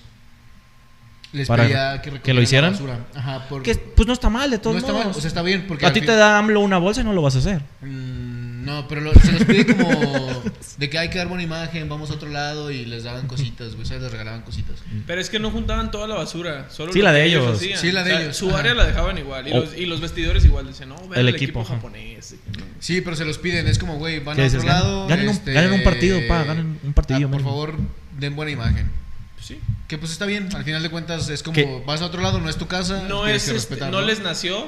Les Para pedía que, que lo hicieran. basura. Ajá, por- Que, pues no está mal, de todos no está mal, modos. o sea, está bien. Porque a ti fin- te da AMLO una bolsa y no lo vas a hacer. Mm, no, pero lo- se los pide como de que hay que dar buena imagen, vamos a otro lado y les daban cositas, güey, ¿sabes? Les regalaban cositas. Pero es que no juntaban toda la basura. Solo Sí, lo la que de ellos. hacían. Sí, la de O sea, ellos. Su Ajá. área la dejaban igual. Y, O- los, y los vestidores igual. Dicen, no, vean El el, equipo, equipo, ajá. japonés. Sí, pero se los piden, es como, güey, van ¿Qué a otro Ganen- lado. ganen un- este, ganen un partido, pa, ganen un partidillo ah, por favor, den buena imagen. Pues sí. Que pues está bien, al final de cuentas es como, ¿Qué? vas a otro lado, no es tu casa. No, es, que este, no les nació.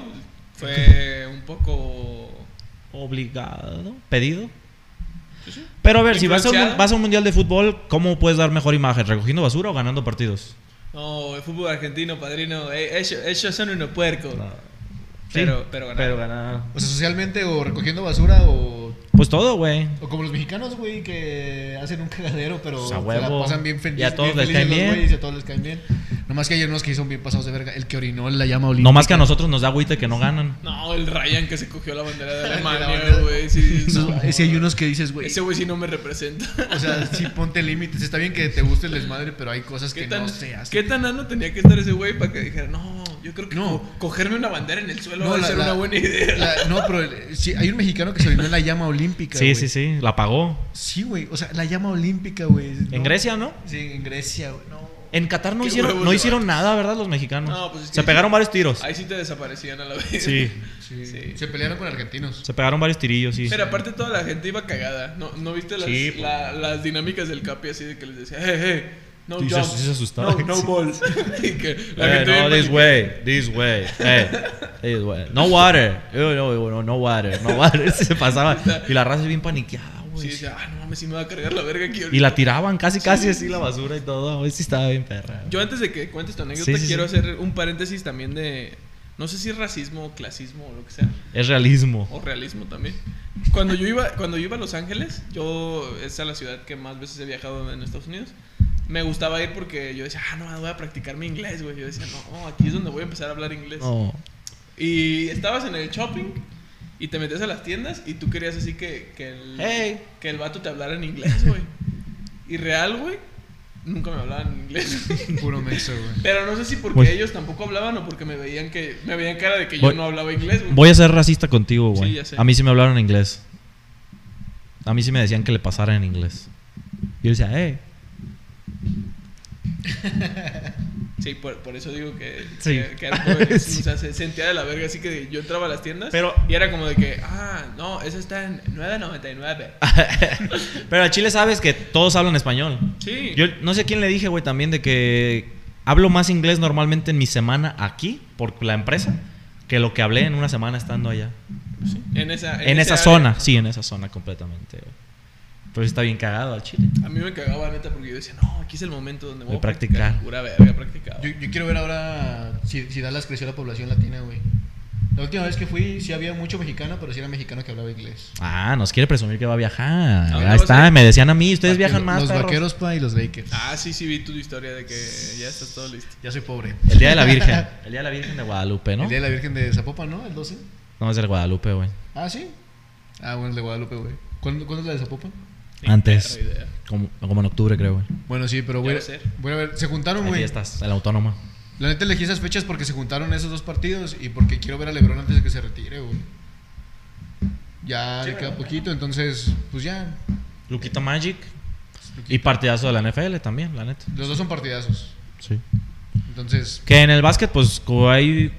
Fue un poco. Obligado. Pedido. sí. Pero a ver, si vas a, un, vas a un mundial de fútbol, ¿cómo puedes dar mejor imagen? ¿Recogiendo basura o ganando partidos? No, el fútbol argentino, padrino. eh, ellos, ellos son unos puercos. Sí, Pero, pero ganar. Pero ganar. O sea, socialmente o recogiendo basura o, Pues todo, güey. o como los mexicanos, güey, que hacen un cagadero, pero se la pasan bien felices. Y a todos bien les caen los bien. güeyes, y a todos les caen bien. Nomás que hay unos que son bien pasados de verga. El que orinó en la llama olímpica. No más que a nosotros nos da agüite que no ganan. No, el Ryan que se cogió la bandera de La Alemania, güey. Sí, No, no. ese hay unos que dices, güey. Ese güey sí no me representa. O sea, sí ponte límites. Está bien que te guste el desmadre, pero hay cosas ¿Qué que tan, no se hacen. ¿Qué tan ano tenía que estar ese güey para que dijera, no, yo creo que No. co- cogerme una bandera en el suelo No, va a la- ser la- una buena idea? La- no, pero el- sí, hay un mexicano que se orinó en la llama olímpica. Sí, sí, sí. La pagó. Sí, güey. O sea, la llama olímpica, güey. En. Grecia, ¿no? Sí, en Grecia, güey. No. En Qatar no hicieron, no hicieron nada, ¿verdad? Los mexicanos. No, pues es que Se sí. pegaron varios tiros. Ahí sí te desaparecían a la vez. Sí. Sí. Sí. Se pelearon con argentinos. Se pegaron varios tirillos, sí. Pero aparte toda la gente iba cagada. ¿No, no viste las, Sí, la- las dinámicas del Capi así de que les decía, hey, hey, no Sí, se- jump, sí se asustaban. no, no ball. y que la Eh, gente no, this way, this way, hey, this way. No water, Eh, no, no, no water, no water. Se pasaba. Y la raza es bien paniqueada, Sí, güey. decía, ah, no mames, sí me va a cargar la verga aquí y ahorita". la tiraban casi, casi así la basura y todo. Güey, sí estaba bien perra. Yo antes de que cuentes tu anécdota, Sí, sí, quiero sí. hacer un paréntesis también de, no sé si es racismo, clasismo o lo que sea. Es realismo. O realismo también. Cuando yo iba, cuando yo iba a Los Ángeles, yo esa es la ciudad que más veces he viajado en Estados Unidos. Me gustaba ir porque yo decía, ah, no, voy a practicar mi inglés, güey. Yo decía, no, aquí es donde voy a empezar a hablar inglés. No. Y estabas en el shopping y te metías a las tiendas y tú querías así que, que, el, Hey. que el vato te hablara en inglés, güey. Y real, güey, nunca me hablaban en inglés. Puro mexo, güey. Pero no sé si porque Voy- ellos tampoco hablaban o porque me veían que me veían cara de que Voy- yo no hablaba inglés, güey. Voy a ser racista contigo, güey. Sí, ya sé. a mí sí me hablaron en inglés. A mí sí me decían que le pasara en inglés. Y yo decía, hey. Sí, por, por eso digo que, Sí. que, que era como- Sí. o sea, se sentía de la verga, así que yo entraba a las tiendas Pero- y era como de que, ah, no, esa está en 9.99. Pero a Chile sabes que todos hablan español. Sí. Yo no sé quién le dije, güey, también de que hablo más inglés normalmente en mi semana aquí, por la empresa, que lo que hablé en una semana estando allá. Sí, En esa, En, ese esa zona, sí, en esa zona completamente. güey. Pero está bien cagado al Chile. A mí me cagaba neta porque yo decía, no, aquí es el momento donde voy a practicar. Pura verga, practicado. Yo, yo quiero ver ahora si, si Dallas creció la población latina, güey. La última vez que fui, sí había mucho mexicano, pero sí era mexicano que hablaba inglés. Ah, nos quiere presumir que va a viajar. dónde Ahí está, me decían a mí, ustedes viajan más. Los perros. vaqueros, pa, y los Lakers. Ah, sí, sí, vi tu historia de que ya estás todo listo. Ya soy pobre. El día de la Virgen. El día de la Virgen de Guadalupe, ¿no? El día de la Virgen de Zapopan, ¿no? El 12. No, es el Guadalupe, güey. Ah, sí. Ah, bueno, el de Guadalupe, güey. ¿Cuándo, ¿Cuándo es la de Zapopan? Antes. Como, como en octubre, creo, güey. Bueno, sí, pero voy, va a- a ser. voy a ver. Se juntaron, Ahí güey. estás, el autónoma. La neta elegí esas fechas porque se juntaron esos dos partidos y porque quiero ver a LeBron antes de que se retire, güey. Ya le queda poquito, entonces, pues ya. Luquita Magic. Y partidazo de la NFL también, la neta. Los dos son partidazos. Sí. Entonces, Que en el básquet, pues, como ahí,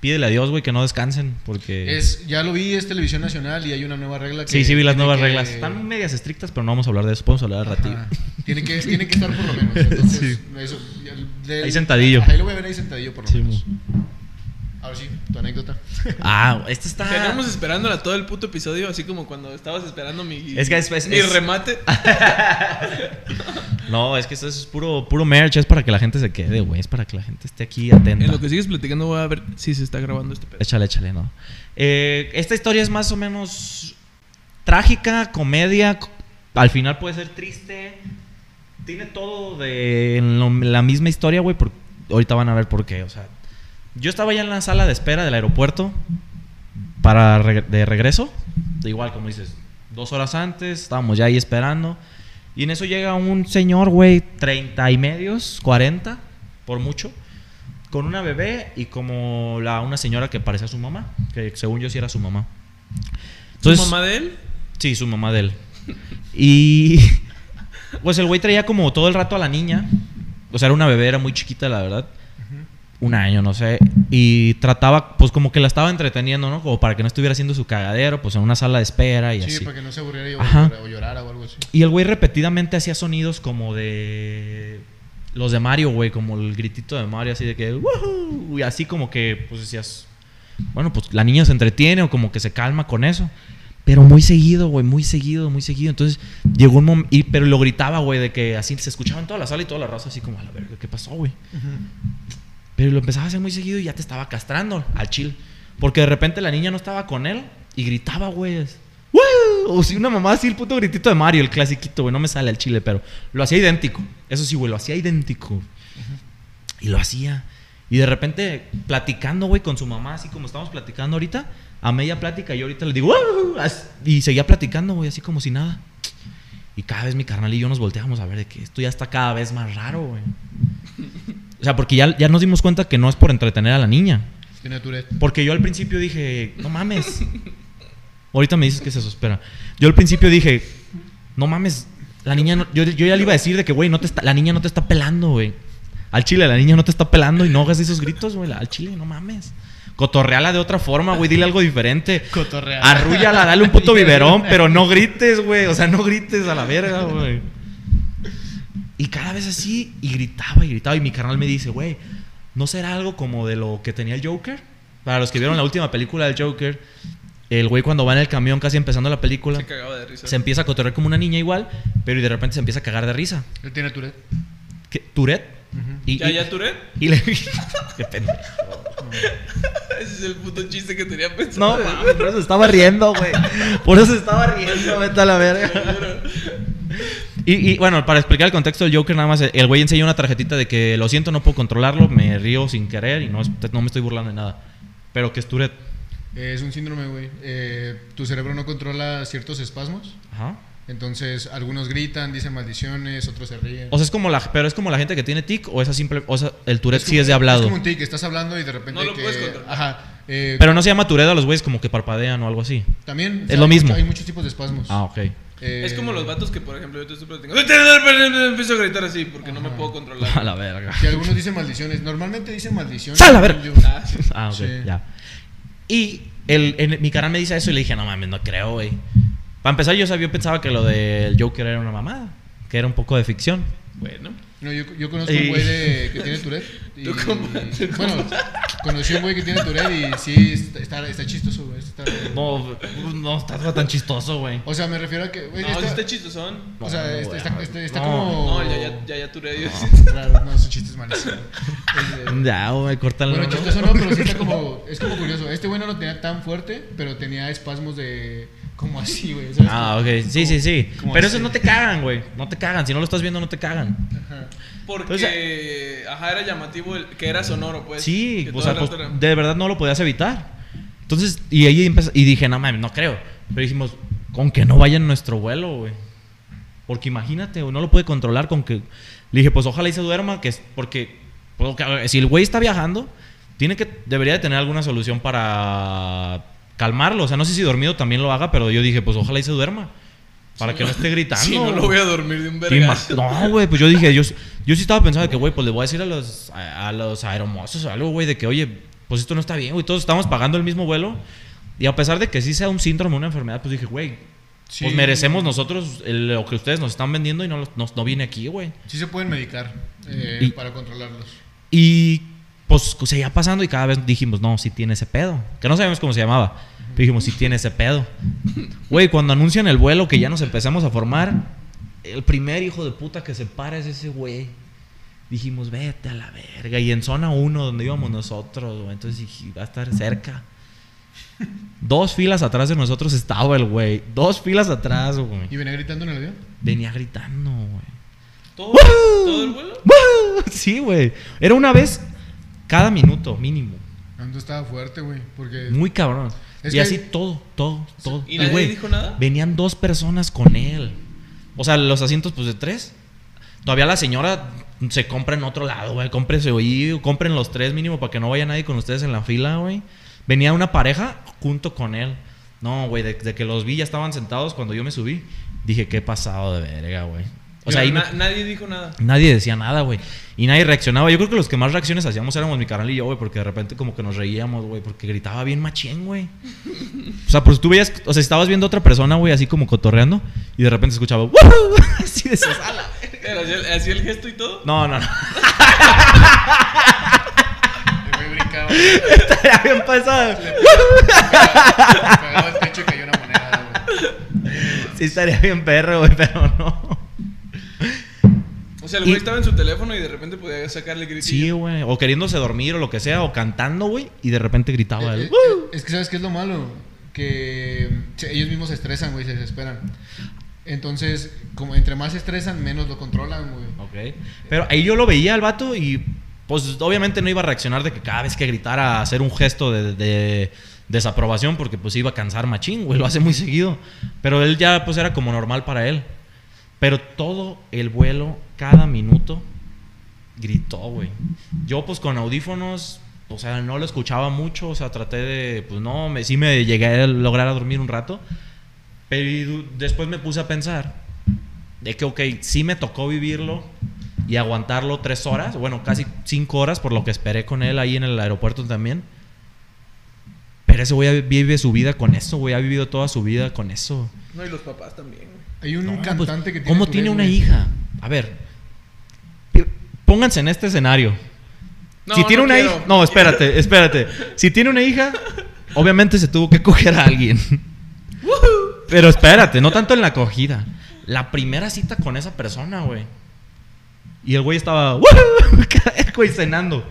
pídele a Dios, güey, que no descansen. Porque. es, ya lo vi, es televisión nacional y hay una nueva regla que. sí, sí, vi las nuevas que- reglas. Están medias estrictas, pero no vamos a hablar de eso. Podemos hablar al ratillo. Ajá. Tiene que, tiene que estar por lo menos. Entonces, Sí. eso, del- Ahí sentadillo. Ahí lo voy a ver ahí sentadillo por lo Sí, menos. Ahora sí, tu anécdota. Ah, este está. Tenemos esperándola todo el puto episodio, así como cuando estabas esperando mi, Es que es- es- mi es- remate. No, es que esto es puro, puro merch. Es para que la gente se quede, güey. Es para que la gente esté aquí atenta. En lo que sigues platicando voy a ver si se está grabando este pedo. Échale, échale, no. Eh, esta historia es más o menos trágica, comedia. co- Al final puede ser triste. Tiene todo de en lo- la misma historia, güey. por- Ahorita van a ver por qué. O sea, yo estaba ya en la sala de espera del aeropuerto para reg- de regreso. Igual, como dices, dos horas antes, estábamos ya ahí esperando. Y en eso llega un señor, güey, 30 y medios, 40, por mucho con una bebé y como la, una señora que parecía su mamá, que según yo sí era su mamá. ¿Tu Entonces, mamá de él? Sí, su mamá de él. Y pues el güey traía como todo el rato a la niña. O sea, era una bebé, era muy chiquita, la verdad. Un año, no sé. Y trataba, pues como que la estaba entreteniendo, ¿no? Como para que no estuviera haciendo su cagadero, pues en una sala de espera y Sí, así. para que no se aburriera y o llorara o algo así. Y el güey repetidamente hacía sonidos como de. Los de Mario, güey, como el gritito de Mario, así de que. "Woohoo", Y así como que, pues decías. Bueno, pues la niña se entretiene o como que se calma con eso. Pero muy seguido, güey, muy seguido, muy seguido. Entonces llegó un momento. Pero lo gritaba, güey, de que así se escuchaba en toda la sala y toda la raza, así como, a la verga, ¿qué pasó, güey? Pero lo empezaba a hacer muy seguido y ya te estaba castrando al chill. Porque de repente la niña no estaba con él y gritaba, güey. O si una mamá así, el puto gritito de Mario, el clasiquito, güey. No me sale al chile, pero lo hacía idéntico. Eso sí, güey, lo hacía idéntico. Y lo hacía. Y de repente, platicando, güey, con su mamá, así como estamos platicando ahorita, a media plática, yo ahorita le digo, as- y seguía platicando, güey, así como si nada. Y cada vez mi carnal y yo nos volteábamos a ver de que esto ya está cada vez más raro, güey. O sea, porque ya, ya nos dimos cuenta que no es por entretener a la niña. Tiene. Porque yo al principio dije, no mames. Ahorita me dices que se espera. Yo al principio dije, no mames, la niña no- yo, yo ya le iba a decir de que, güey, no te está, la niña no te está pelando, güey. Al chile, la niña no te está pelando y no hagas esos gritos, güey. Al chile, no mames. Cotorreala de otra forma, güey. Dile algo diferente. Cotorreala. Arrúllala, dale un puto biberón, pero no grites, güey. O sea, no grites a la verga, güey. Y cada vez así, y gritaba y gritaba. Y mi carnal me dice, güey, ¿no será algo como de lo que tenía el Joker? Para los que vieron la última película del Joker, el güey cuando va en el camión casi empezando la película, Se cagaba de risa. se empieza a cotorrear como una niña igual, pero y de repente se empieza a cagar de risa. Él tiene Tourette. ¿Qué? ¿Tourette? Y, ¿Ya, y- ya, Tourette? y le... Qué pendejo. Ese es el puto chiste que tenía pensado. No, mames, por eso se estaba riendo, güey. Por eso se estaba riendo, vete a la verga. Y, y, bueno, para explicar el contexto del Joker, nada más, el güey enseña una tarjetita de que lo siento, no puedo controlarlo, me río sin querer y no, es- no me estoy burlando de nada. Pero que es Tourette. Eh, es un síndrome, güey. Eh, tu cerebro no controla ciertos espasmos. Ajá. Entonces, algunos gritan, dicen maldiciones, otros se ríen. O sea, es como la, pero es como la gente que tiene tic o esa simple, o sea, el Tourette sí como- es de hablado. Es como un tic, estás hablando y de repente No lo que- puedes controlar. Ajá. eh, Pero no se llama Tourette a los güeyes como que parpadean o algo así. También. es hay lo mismo. mucho- hay muchos tipos de espasmos. Ah, ok. Eh, Es como los vatos que, por ejemplo, yo te estoy platicando. Empiezo a gritar así porque no me puedo A controlar. la verga. Que algunos dicen maldiciones. Normalmente dicen maldiciones. ¡Sal a ver! Yo- Ah, sí. Ah, ok, Sí. ya. Y el, en- mi canal me dice eso y le dije, no mames, no creo, güey. Para empezar, yo sabía, yo pensaba que lo del Joker era una mamada, que era un poco de ficción. Bueno. No, yo, yo conozco Y- un güey de- que tiene Tourette. y- ¿Tú cómo? ¿Tú cómo? bueno, conocí un güey que tiene Tourette y sí, está, está, está chistoso, güey. está- No, no está tan chistoso, güey. O sea, me refiero a que, güey, No, está- chistosón. o sea, No, está, está, está- está no. como... No, ya, ya, ya, ya Tourette. No, claro, no, su chiste es malísimo. Este, Ya, güey, córtalo. Bueno, ¿no? chistoso no, pero sí está como. Es como curioso. Este güey no lo tenía tan fuerte, pero tenía espasmos de. Como así, güey. Ah, ok. Sí, sí, sí. Pero así. esos no te cagan, güey. No te cagan. Si no lo estás viendo, no te cagan. Ajá. Porque, sea- ajá, era llamativo el, que era sonoro, pues. Sí, o sea, pues, era- de verdad no lo podías evitar. Entonces, y ahí y dije, no mames, no creo. Pero dijimos, con que no vaya en nuestro vuelo, güey. Porque imagínate, no lo puede controlar con que. Le dije, pues ojalá y se duerma, que es porque. pues, que- si el güey está viajando, tiene que. Debería de tener alguna solución para calmarlo. O sea, no sé si dormido también lo haga, pero yo dije, pues ojalá y se duerma. Para que no esté gritando. Si no, lo voy a dormir de un vergazo. No, güey, pues yo dije, yo, yo sí estaba pensando que, güey, pues le voy a decir a los, a, a los aeromosos o algo, güey, de que, oye, pues esto no está bien, güey, todos estamos pagando el mismo vuelo. Y a pesar de que sí sea un síndrome, una enfermedad, pues dije, güey, Sí. pues merecemos nosotros el- lo que ustedes nos están vendiendo y no, nos- no viene aquí, güey. Sí se pueden medicar eh, Y- para controlarlos. Y pues seguía pasando y cada vez dijimos, no, sí tiene ese pedo. Que no sabemos cómo se llamaba. Pero dijimos, sí tiene ese pedo. Güey, cuando anuncian el vuelo que ya nos empezamos a formar, el primer hijo de puta que se para es ese güey. Dijimos, vete a la verga. Y en zona 1, donde íbamos nosotros, güey. Entonces dije, va a estar cerca. Dos filas atrás de nosotros estaba el güey. Dos filas atrás, güey. ¿Y venía gritando en el avión? Venía gritando, güey. ¿Todo, ¿Todo el vuelo? ¡Woo! Sí, güey. Era una vez cada minuto, mínimo. Ando estaba fuerte, güey. Porque. Muy cabrón. Es y que- así todo, todo, todo. ¿Y nadie güey, dijo nada? Venían dos personas con él. O sea, los asientos, pues de tres. Todavía la señora se compra en otro lado, güey. Cómprese oído, compren los tres mínimo para que no vaya nadie con ustedes en la fila, güey. Venía una pareja junto con él. No, güey, de, de que los vi ya estaban sentados cuando yo me subí. Dije, qué pasado de verga, güey. O sea, ahí no- na- nadie dijo nada. Nadie decía nada, güey. Y nadie reaccionaba. Yo creo que los que más reacciones hacíamos éramos mi carnal y yo, güey, porque de repente como que nos reíamos, güey, porque gritaba bien machín, güey. O sea, pues tú veías, o sea, estabas viendo a otra persona, güey, así como cotorreando, y de repente escuchaba, "Woo", así de sala. Pero hacía, el- gesto y todo. No, no, no. Estaría bien pasado. Pegaba el techo y cayó una moneda, güey. Sí, estaría bien perro, güey, pero no. O sea, el güey Y- estaba en su teléfono y de repente podía sacarle gritillo. Sí, güey. O queriéndose dormir o lo que sea, o cantando, güey, y de repente gritaba Eh, él. eh. Es que, ¿sabes qué es lo malo? Que che, ellos mismos se estresan, güey, se desesperan. Entonces, como entre más se estresan, menos lo controlan, güey. Ok. Pero ahí yo lo veía al vato y pues obviamente no iba a reaccionar de que cada vez que gritara a hacer un gesto de, de desaprobación porque pues iba a cansar machín, güey, lo hace muy seguido. Pero él ya pues era como normal para él. Pero todo el vuelo, cada minuto, gritó, güey. Yo pues con audífonos, o sea, no lo escuchaba mucho, o sea, traté de, pues no, me, sí me llegué a lograr a dormir un rato. Pero después me puse a pensar de que, ok, sí me tocó vivirlo y aguantarlo tres horas, bueno, casi cinco horas por lo que esperé con él ahí en el aeropuerto también. Pero ese güey vive su vida con eso, güey, ha vivido toda su vida con eso. No, y los papás también, güey. Hay un No, pues, cantante que tiene. ¿Cómo tiene una hija? A ver, pónganse en este escenario. No, si tiene no una quiero. hija. No, espérate, espérate. Si tiene una hija, obviamente se tuvo que coger a alguien. Pero espérate, no tanto en la acogida. La primera cita con esa persona, güey. Y el güey estaba. Güey, cenando.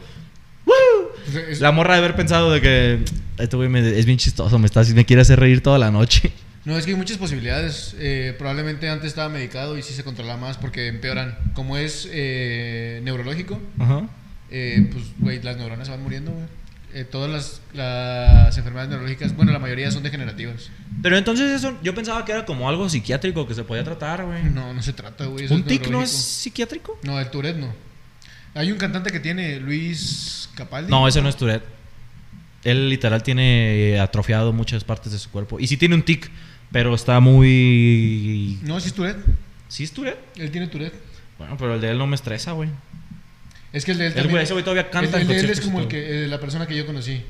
La morra de haber pensado de que. Este güey me- es bien chistoso, me, está, me quiere hacer reír toda la noche. No, es que hay muchas posibilidades. Eh, probablemente antes estaba medicado y sí se controla más porque empeoran. Como es eh, neurológico, Ajá. eh, pues, güey, las neuronas se van muriendo, güey. Todas las, las enfermedades neurológicas, bueno, la mayoría son degenerativas. Pero entonces eso, yo pensaba que era como algo psiquiátrico que se podía tratar, güey. No, no se trata, güey. ¿Un tic no es psiquiátrico? No, el Tourette no. Hay un cantante que tiene, Luis Capaldi. No, ese no es Tourette. Él literal tiene atrofiado muchas partes de su cuerpo. Y sí tiene un tic, pero está muy... No, sí es Tourette. ¿Sí es Tourette? Él tiene Tourette. Bueno, pero el de él no me estresa, güey. Es que el de él El también- güey, ese güey todavía canta El, el de él es como el que, eh, la persona que yo conocí.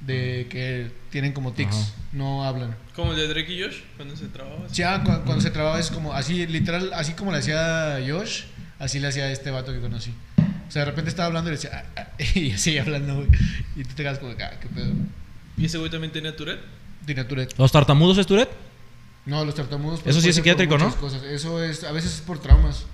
De que tienen como tics, Ajá. no hablan. Como el de Drake y Josh, cuando se trababa. Ya cu- cuando, se trababa es como así, literal, así como le hacía Josh, así le hacía este vato que conocí. O sea, de repente estaba hablando y le decía, ah, ah, y así hablando, güey. Y tú te quedas como, ah, qué pedo. ¿Y ese güey también tenía Tourette? Tiene Tourette. ¿Los tartamudos es Tourette? No, los tartamudos. Eso sí es psiquiátrico, ¿no? Cosas. Eso es, a veces es por traumas.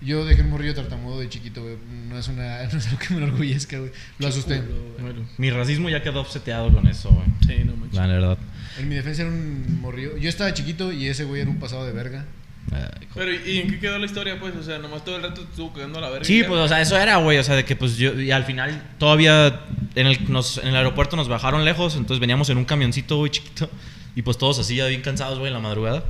Yo dejé un morrillo tartamudo de chiquito, güey. No es, una, no es algo que me enorgullezca, güey. Lo asusté. Bueno, mi racismo ya quedó seteado con eso, güey. Sí, no manches. La verdad. En mi defensa era un morrillo. Yo estaba chiquito y ese güey era un pasado de verga. Pero, ¿y en qué quedó la historia, pues? O sea, nomás todo el rato te estuvo cagando a la verga. Sí, pues, o sea, eso era, güey. O sea, de que, pues, yo... Y al final, todavía en el, nos- en el aeropuerto nos bajaron lejos. Entonces, veníamos en un camioncito, güey, chiquito. Y, pues, todos así, ya bien cansados, güey, en la madrugada.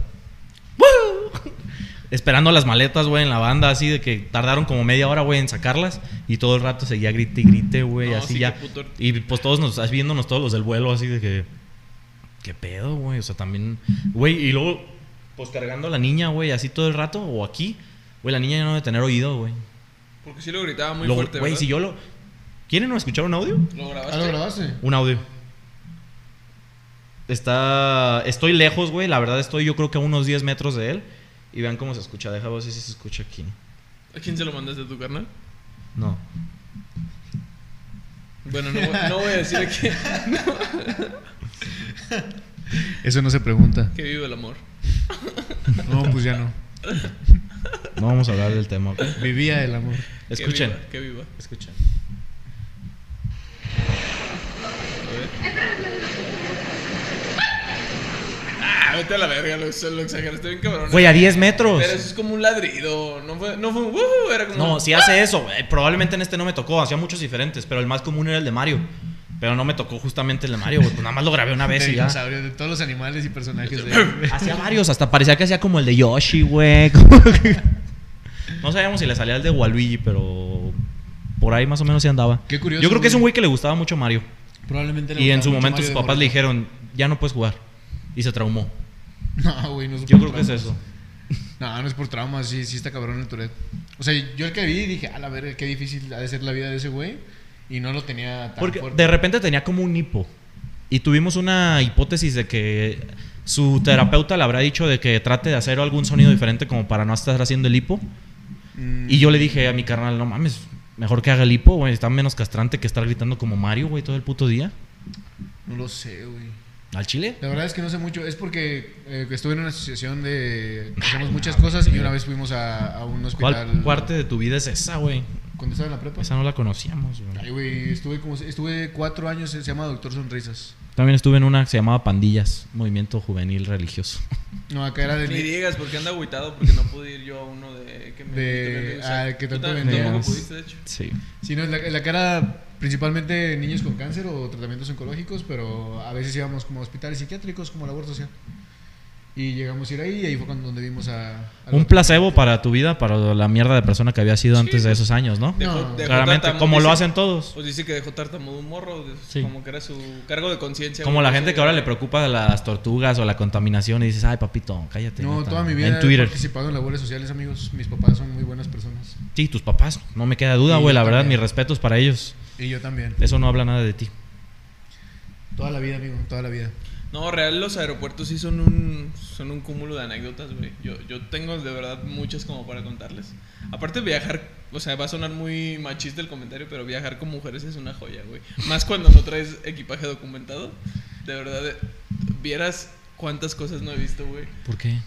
¡Woo! Esperando las maletas, güey, en la banda. Así de que tardaron como media hora, güey, en sacarlas. Y todo el rato seguía grite y grite, güey. No, así sí, ya. Y, pues, todos nos... así Viéndonos todos los del vuelo, así de que... ¿Qué pedo, güey? O sea, también... Güey, y luego... Pues, cargando a la niña, güey, así todo el rato. O aquí. Güey, la niña ya no debe tener oído, güey. Porque sí lo gritaba muy Lo- fuerte, Güey, si yo lo. ¿Quieren escuchar un audio? ¿Lo grabaste? ¿Ah, lo grabaste? Un audio. Está. Estoy lejos, güey. La verdad, estoy yo creo que a unos 10 metros de él. Y vean cómo se escucha. Deja ver si se escucha aquí. ¿A quién se lo mandaste a tu carnal? No. Bueno, no, voy- no voy a decir aquí Eso no se pregunta. que vive el amor. No, pues ya no. No vamos a hablar del tema. Vivía el amor. Escuchen. Que viva. Que viva. Escuchen. A ver. Ah, vete a la verga, lo, lo exageraste bien cabrón. Güey, a 10 metros. Pero eso es como un ladrido. No fue, no fue un "Woohoo", era como. No, un- si hace eso. eh, probablemente en este no me tocó. Hacía muchos diferentes. Pero el más común era el de Mario. Pero no me tocó justamente el de Mario. Pues nada más lo grabé una vez de y ya. dinosaurio, de todos los animales y personajes de. Hacía varios, hasta parecía que hacía como el de Yoshi, güey. No sabíamos si le salía el de Waluigi, pero por ahí más o menos sí andaba. Qué curioso, Yo creo que es un güey que le gustaba mucho Mario. Probablemente le Y en su momento Mario sus papás le dijeron, ya no puedes jugar. Y se traumó. No, güey, no es Yo por creo que es traumas. eso. No, no es por trauma, sí, sí está cabrón el Tourette. O sea, yo el que vi dije, a la verga, qué difícil ha de ser la vida de ese güey. Y no lo tenía tan Porque fuerte. de repente tenía como un hipo. Y tuvimos una hipótesis de que su terapeuta le habrá dicho de que trate de hacer algún sonido diferente como para no estar haciendo el hipo. Mm, Y yo le dije a mi carnal, no mames, mejor que haga el hipo, güey. Está menos castrante que estar gritando como Mario, güey, todo el puto día. No lo sé, güey. ¿Al chile? La verdad es que no sé mucho. Es porque eh, estuve en una asociación de. Hacemos muchas cosas y una vez fuimos a, a un hospital. ¿Cuál parte de tu vida es esa, güey? Cuando estaba en la prepa. Esa no la conocíamos, güey. Ay, güey, estuve, como, estuve cuatro años, se llama Doctor Sonrisas. También estuve en una que se llamaba Pandillas, movimiento juvenil religioso. No, acá era de. Ni digas porque anda agüitado porque no pude ir yo a uno de que me De- mi amigo Isaac. ah, que tanto vendías. pudiste, de hecho. Sí. Sí, no, la, la cara principalmente niños con cáncer o tratamientos oncológicos, pero a veces íbamos como a hospitales psiquiátricos, como labor social. Y llegamos a ir ahí y ahí fue cuando donde vimos a... a Un placebo para tu vida, para la mierda de persona que había sido Sí, antes de esos años, ¿no? No, Dejó- dejó Claramente, como lo hacen todos. Pues dice que dejó tartamudo un morro, Sí. como que era su cargo de conciencia. Como la gente que ahora le preocupa de las tortugas o la contaminación y dices, ay, papito, cállate. No, neta". toda mi vida En he Twitter. participado en labores sociales, amigos. Mis papás son muy buenas personas. Sí, tus papás, no me queda duda, güey. La verdad, también. mis respetos para ellos. Y yo también. Eso no habla nada de ti. Toda la vida, amigo, toda la vida. No, real, los aeropuertos sí son un, son un cúmulo de anécdotas, güey. Yo, yo tengo de verdad muchas como para contarles. Aparte, viajar, o sea, va a sonar muy machista el comentario, pero viajar con mujeres es una joya, güey. Más cuando no traes equipaje documentado. De verdad, eh, vieras cuántas cosas no he visto, güey. ¿Por qué?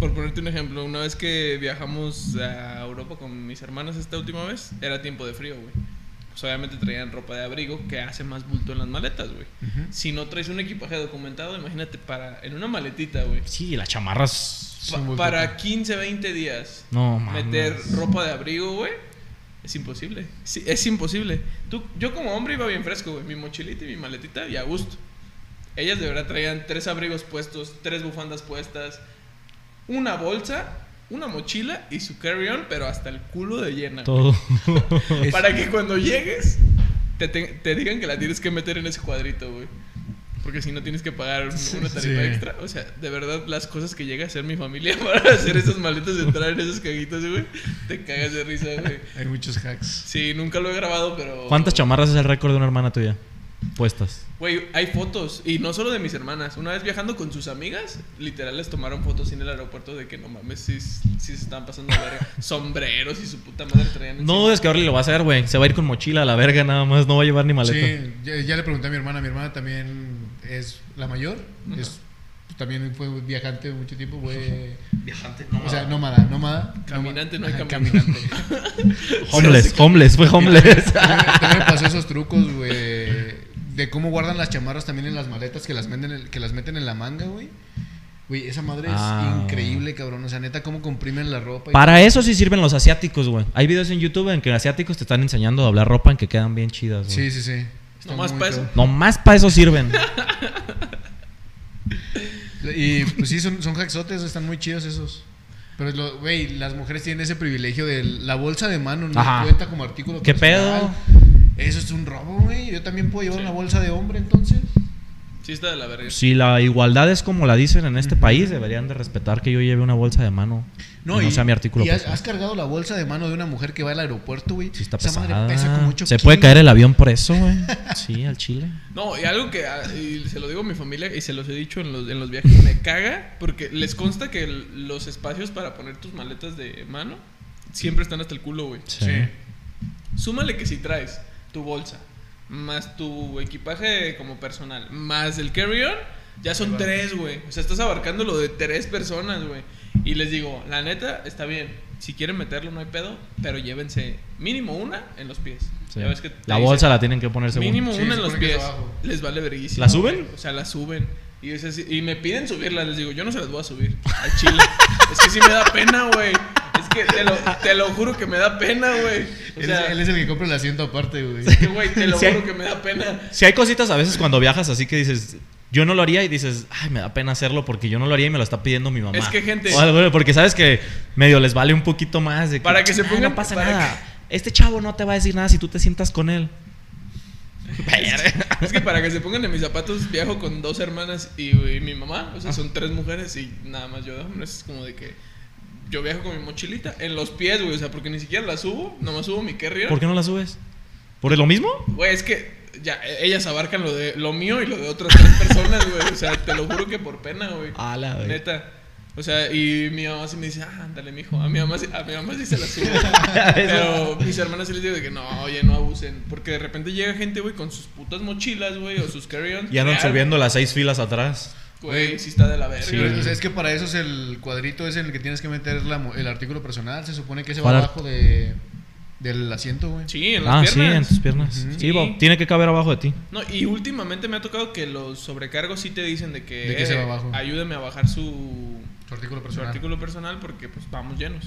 Por ponerte un ejemplo, una vez que viajamos a Europa con mis hermanas esta última vez, era tiempo de frío, güey. Pues obviamente traían ropa de abrigo que hace más bulto en las maletas, güey. Si no traes un equipaje documentado, imagínate para en una maletita, güey. Sí, las chamarras. Pa- para 15, 20 días No, mames. meter ropa de abrigo, güey. Es imposible. Sí, es imposible. Tú, yo como hombre iba bien fresco, güey. Mi mochilita y mi maletita y a gusto. Ellas de verdad traían tres abrigos puestos, tres bufandas puestas, una bolsa, una mochila y su carry-on, pero hasta el culo de llena. Todo. Para que cuando llegues te, te- te digan que la tienes que meter en ese cuadrito, güey. Porque si no tienes que pagar una tarifa Sí. extra. O sea, de verdad, las cosas que llega a hacer mi familia para hacer esas maletas entrar en esas caguitas, güey, te cagas de risa, güey. Hay muchos hacks. Sí, nunca lo he grabado, pero. ¿Cuántas chamarras es el récord de una hermana tuya? Puestas. Güey, hay fotos. Y no solo de mis hermanas. Una vez viajando con sus amigas, literal les tomaron fotos en el aeropuerto de que no mames, sí, sí se estaban pasando la verga. Sombreros y su puta madre traían. No encima. dudes que Orly lo va a hacer, güey. Se va a ir con mochila a la verga nada más. No va a llevar ni maleta. Sí, ya, ya le pregunté a mi hermana. Mi hermana también es la mayor. Es, también fue viajante mucho tiempo. Fue, Viajante, no. o sea, nómada, nómada. Caminante, no hay caminante. homeless, homeless, fue homeless. También, también pasó esos trucos, güey. De cómo guardan las chamarras también en las maletas que las, meten, que las meten en la manga, güey. Güey, esa madre Ah. es increíble, cabrón. O sea, neta, cómo comprimen la ropa. y Para eso sí sirven los asiáticos, güey. Hay videos en YouTube en que asiáticos te están enseñando a doblar ropa en que quedan bien chidas, güey. Sí, sí, sí. Está Nomás muy pa' eso. Nomás para eso sirven. Y pues sí, son, son hacksotes, están muy chidos esos. Pero, güey, las mujeres tienen ese privilegio de la bolsa de mano, no Ajá. cuenta como artículo ¿Qué personal. pedo? Eso es un robo, güey. Yo también puedo llevar Sí. una bolsa de hombre, entonces. Sí, está de la verga. Si la igualdad es como la dicen en este país, deberían de respetar que yo lleve una bolsa de mano. No, y no sea mi artículo. y has, has cargado la bolsa de mano de una mujer que va al aeropuerto, güey. Sí está Esa madre pesada. pesa como 8 Se puede caer el avión por eso, güey. Sí, al chile. No, y algo que ah, y se lo digo a mi familia y se los he dicho en los, en los viajes, me caga porque les consta que el- los espacios para poner tus maletas de mano siempre están hasta el culo, güey. Sí. Súmale que si traes tu bolsa, más tu equipaje como personal, más el carry-on, ya son tres, güey. O sea, estás abarcando lo de tres personas, güey. Y les digo, la neta, está bien. Si quieren meterlo, no hay pedo, pero llévense mínimo una en los pies. Sí. Ya ves que La dice, bolsa la tienen que poner según. Mínimo Sí, una en los pies. Les vale verguísimo. ¿La suben? güey. O sea, la suben. Y, es así- y me piden subirla. Les digo, yo no se las voy a subir al chile. es que sí me da pena, güey. Es que te lo, te lo juro que me da pena, güey. O Él, sea, es, él es el que compra el asiento aparte, güey. que, güey, te lo juro que me da pena. Si hay cositas a veces cuando viajas así que dices, yo no lo haría y dices, ay, me da pena hacerlo porque yo no lo haría y me lo está pidiendo mi mamá. Es que, gente- O algo, porque sabes que medio les vale un poquito más de que, Para que se "Ah, pongan- No pasa para nada. Este chavo no te va a decir nada si tú te sientas con él. Es que para que se pongan en mis zapatos, viajo con dos hermanas y, y mi mamá. O sea, son tres mujeres y nada más yo. Es como de que yo viajo con mi mochilita en los pies, güey. O sea, porque ni siquiera la subo. Nomás subo mi carrier. ¿Por qué no la subes? ¿Por lo mismo? Güey, es que ya e- ellas abarcan lo de lo mío y lo de otras tres personas, güey. O sea, te lo juro que por pena, güey. A la vez. Neta. O sea, y mi mamá sí me dice, ah, ándale, mijo. A mi mamá, sí- a mi mamá sí se la sube. Pero mis hermanas sí les digo de que no, oye, no abusen. Porque de repente llega gente, güey, con sus putas mochilas, güey, o sus carry-ons. Y andan subiendo las seis filas atrás. Güey, sí está de la verga. Sí. O sea, es que para eso es el cuadrito ese en el que tienes que meter la mo- el artículo personal. Se supone que se va abajo de, del asiento, güey. Sí, en las Ah, piernas. sí, en tus piernas. Ujú. Sí, Bob, tiene que caber abajo de ti. No, y últimamente me ha tocado que los sobrecargos sí te dicen de que, De que se va eh, abajo. ayúdame a bajar su, Tu artículo personal. artículo personal porque pues vamos llenos.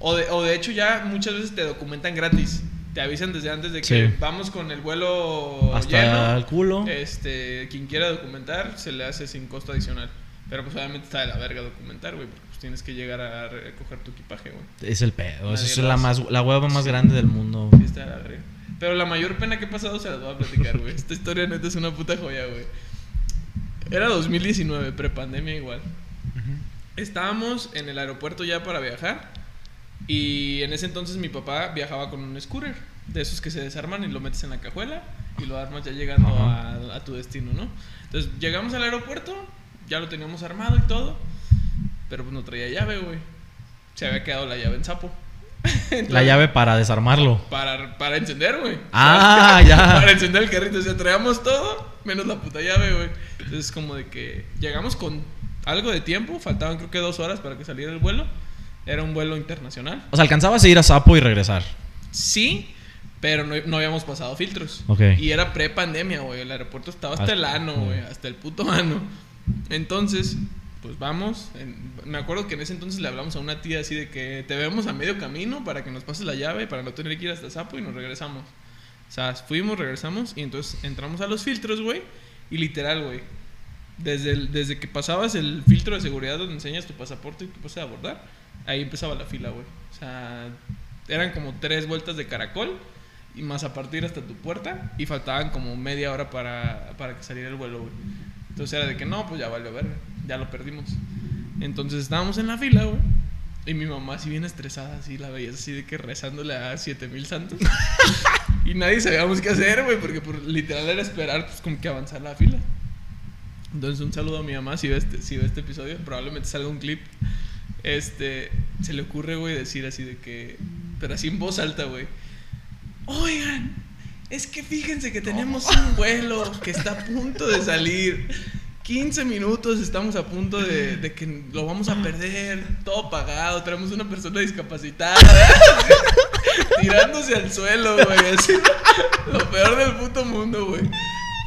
O de, o de hecho ya muchas veces te documentan gratis. Te avisan desde antes de que Sí. vamos con el vuelo Hasta lleno. el culo. Este, quien quiera documentar se le hace sin costo adicional. Pero pues obviamente está de la verga documentar, güey, porque pues tienes que llegar a recoger tu equipaje, güey. Es el pedo. Esa es la, más, la hueva más grande del mundo. Sí, está de la verga. Pero la mayor pena que he pasado se las voy a platicar, güey. Esta historia neta es una puta joya, güey. Era 2019, prepandemia igual. Estábamos en el aeropuerto ya para viajar. Y en ese entonces mi papá viajaba con un scooter. De esos que se desarman y lo metes en la cajuela. Y lo armas ya llegando a, a tu destino, ¿no? Entonces llegamos al aeropuerto. Ya lo teníamos armado y todo. Pero pues no traía llave, güey. Se había quedado la llave en sapo. La llave para desarmarlo. Para, para encender, güey. Ah, ya. Para encender el carrito. O sea, traíamos todo, menos la puta llave, güey. Entonces, es como de que llegamos con algo de tiempo. Faltaban, creo que dos horas para que saliera el vuelo. Era un vuelo internacional. O sea, alcanzabas a ir a Sapo y regresar. Sí, pero no, no habíamos pasado filtros. Ok. Y era pre-pandemia, güey. El aeropuerto estaba hasta Hasta- el ano, güey. Hasta el puto ano. Entonces, pues vamos. En- me acuerdo que en ese entonces le hablamos a una tía así de que te vemos a medio camino para que nos pases la llave, para no tener que ir hasta Sapo y nos regresamos. O sea, fuimos, regresamos y entonces entramos a los filtros, güey. Y literal, güey. Desde, el- desde que pasabas el filtro de seguridad donde enseñas tu pasaporte y tu pase de abordar, ahí empezaba la fila, güey. O sea, eran como tres vueltas de caracol y más a partir hasta tu puerta y faltaban como media hora para, para que saliera el vuelo, güey. Entonces era de que no, pues ya valió verga, ya lo perdimos. Entonces estábamos en la fila, güey. Y mi mamá así bien estresada, así la veías así de que rezándole a 7000 santos. y nadie sabíamos qué hacer, güey, porque por, literal era esperar pues como que avanzar la fila. Entonces un saludo a mi mamá si ve este, si ve este episodio, probablemente salga un clip. Este, se le ocurre, güey, decir así de que, pero así en voz alta, güey. Oigan, es que fíjense que tenemos un vuelo que está a punto de salir. 15 minutos estamos a punto de, de que lo vamos a perder, todo pagado, traemos una persona discapacitada, tirándose al suelo, güey, así, lo peor del puto mundo, güey.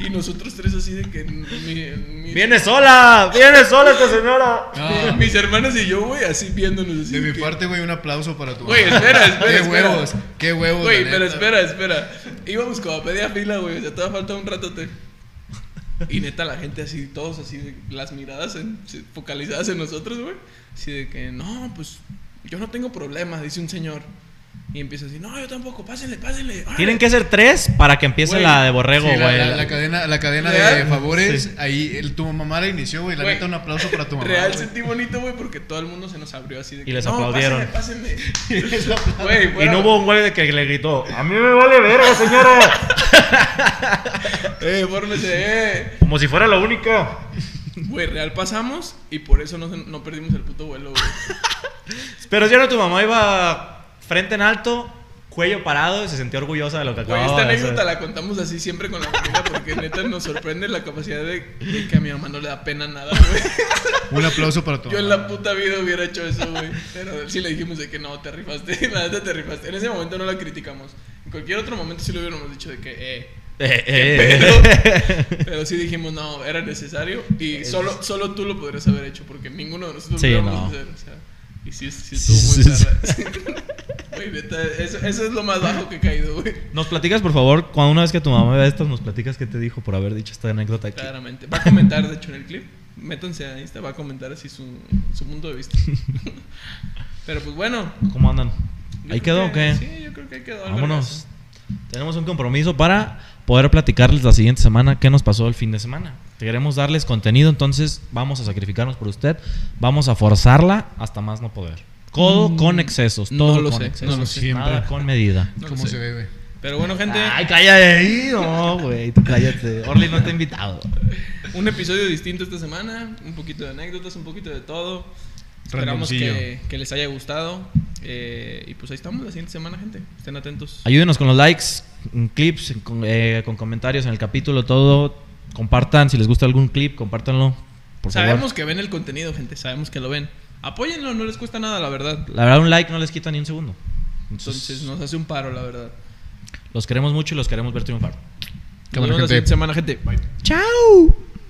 Y nosotros tres así de que mi- mi- ¡Viene sola! ¡Viene sola esta señora! No, mis hermanos y yo, güey, así viéndonos así. de mi que- parte, güey, un aplauso para tu Güey, mamá. espera, espera, Qué espera. huevos, qué huevos. Güey, pero neta. espera, espera. Íbamos como a media fila, güey. O sea, todavía falta un ratote. Y neta, la gente así, todos así, de- las miradas en- se- focalizadas en nosotros, güey. Así de que, no, pues yo no tengo problema, dice un señor. Y empieza así, no, yo tampoco, pásenle, pásenle. órale". Tienen que ser tres para que empiece Güey. la de borrego, Sí, güey. la, la- la cadena, la cadena ¿Real? de favores, Sí. ahí el, tu mamá la inició, güey. La Güey, neta, un aplauso para tu mamá. Real güey. sentí bonito, güey, porque todo el mundo se nos abrió así de Y que, les no, aplaudieron. Pásenle, pásenle. Güey, Y no hubo un güey de que le gritó: ¡A mí me vale verga, señora! Eh, fórmese, eh. Como si fuera la única. Güey, real pasamos y por eso no, no perdimos el puto vuelo, güey. Pero si no, tu mamá iba frente en alto, cuello parado y se sentía orgullosa de lo que acababa esta hacer. anécdota la contamos así siempre con la familia porque neta nos sorprende la capacidad de, de que a mi mamá no le da pena nada, güey. Un aplauso para tu Yo en la puta vida hubiera hecho eso, güey. Pero sí le dijimos de que no, te rifaste, la neta te rifaste. En ese momento no la criticamos. En cualquier otro momento sí le hubiéramos dicho de que, eh. Eh, eh. Pero sí dijimos, no, era necesario y solo, solo tú lo podrías haber hecho porque ninguno de nosotros Sí, lo no. hacer. O sea, y sí, sí estuvo muy perra. Güey, neta, eso, eso es lo más bajo que he caído, güey. Nos platicas, por favor, cuando una vez que tu mamá vea esto, nos platicas qué te dijo por haber dicho esta anécdota aquí. Claramente. Va a comentar, de hecho, en el clip. Métanse a Insta, va a comentar así su, su punto de vista. Pero pues bueno. ¿Cómo andan? yo ¿Ahí quedó o que- qué? Sí, yo creo que ahí quedó. Vámonos. Tenemos un compromiso para poder platicarles la siguiente semana qué nos pasó el fin de semana. Queremos darles contenido, entonces vamos a sacrificarnos por usted. Vamos a forzarla hasta más no poder. Codo Mm, con excesos, no todo lo con sé, excesos, no lo sé. Nada con medida. No lo ¿Cómo sé. se debe? Pero bueno, gente, Ay, cállate ahí. No, güey, tú cállate. Orly no está invitado. un episodio distinto esta semana. Un poquito de anécdotas, un poquito de todo. Esperamos que, que les haya gustado. Eh, y pues ahí estamos la siguiente semana, gente. Estén atentos. Ayúdenos con los likes, en clips, con, eh, con comentarios en el capítulo, todo. Compartan, si les gusta algún clip, compártanlo. Por Sabemos favor. que ven el contenido, gente. Sabemos que lo ven. Apóyenlo, no les cuesta nada, la verdad. La verdad, un like no les quita ni un segundo. Entonces nos hace un paro, la verdad. Los queremos mucho y los queremos ver triunfar. Nos vemos la siguiente semana, gente. Bye. ¡Chao!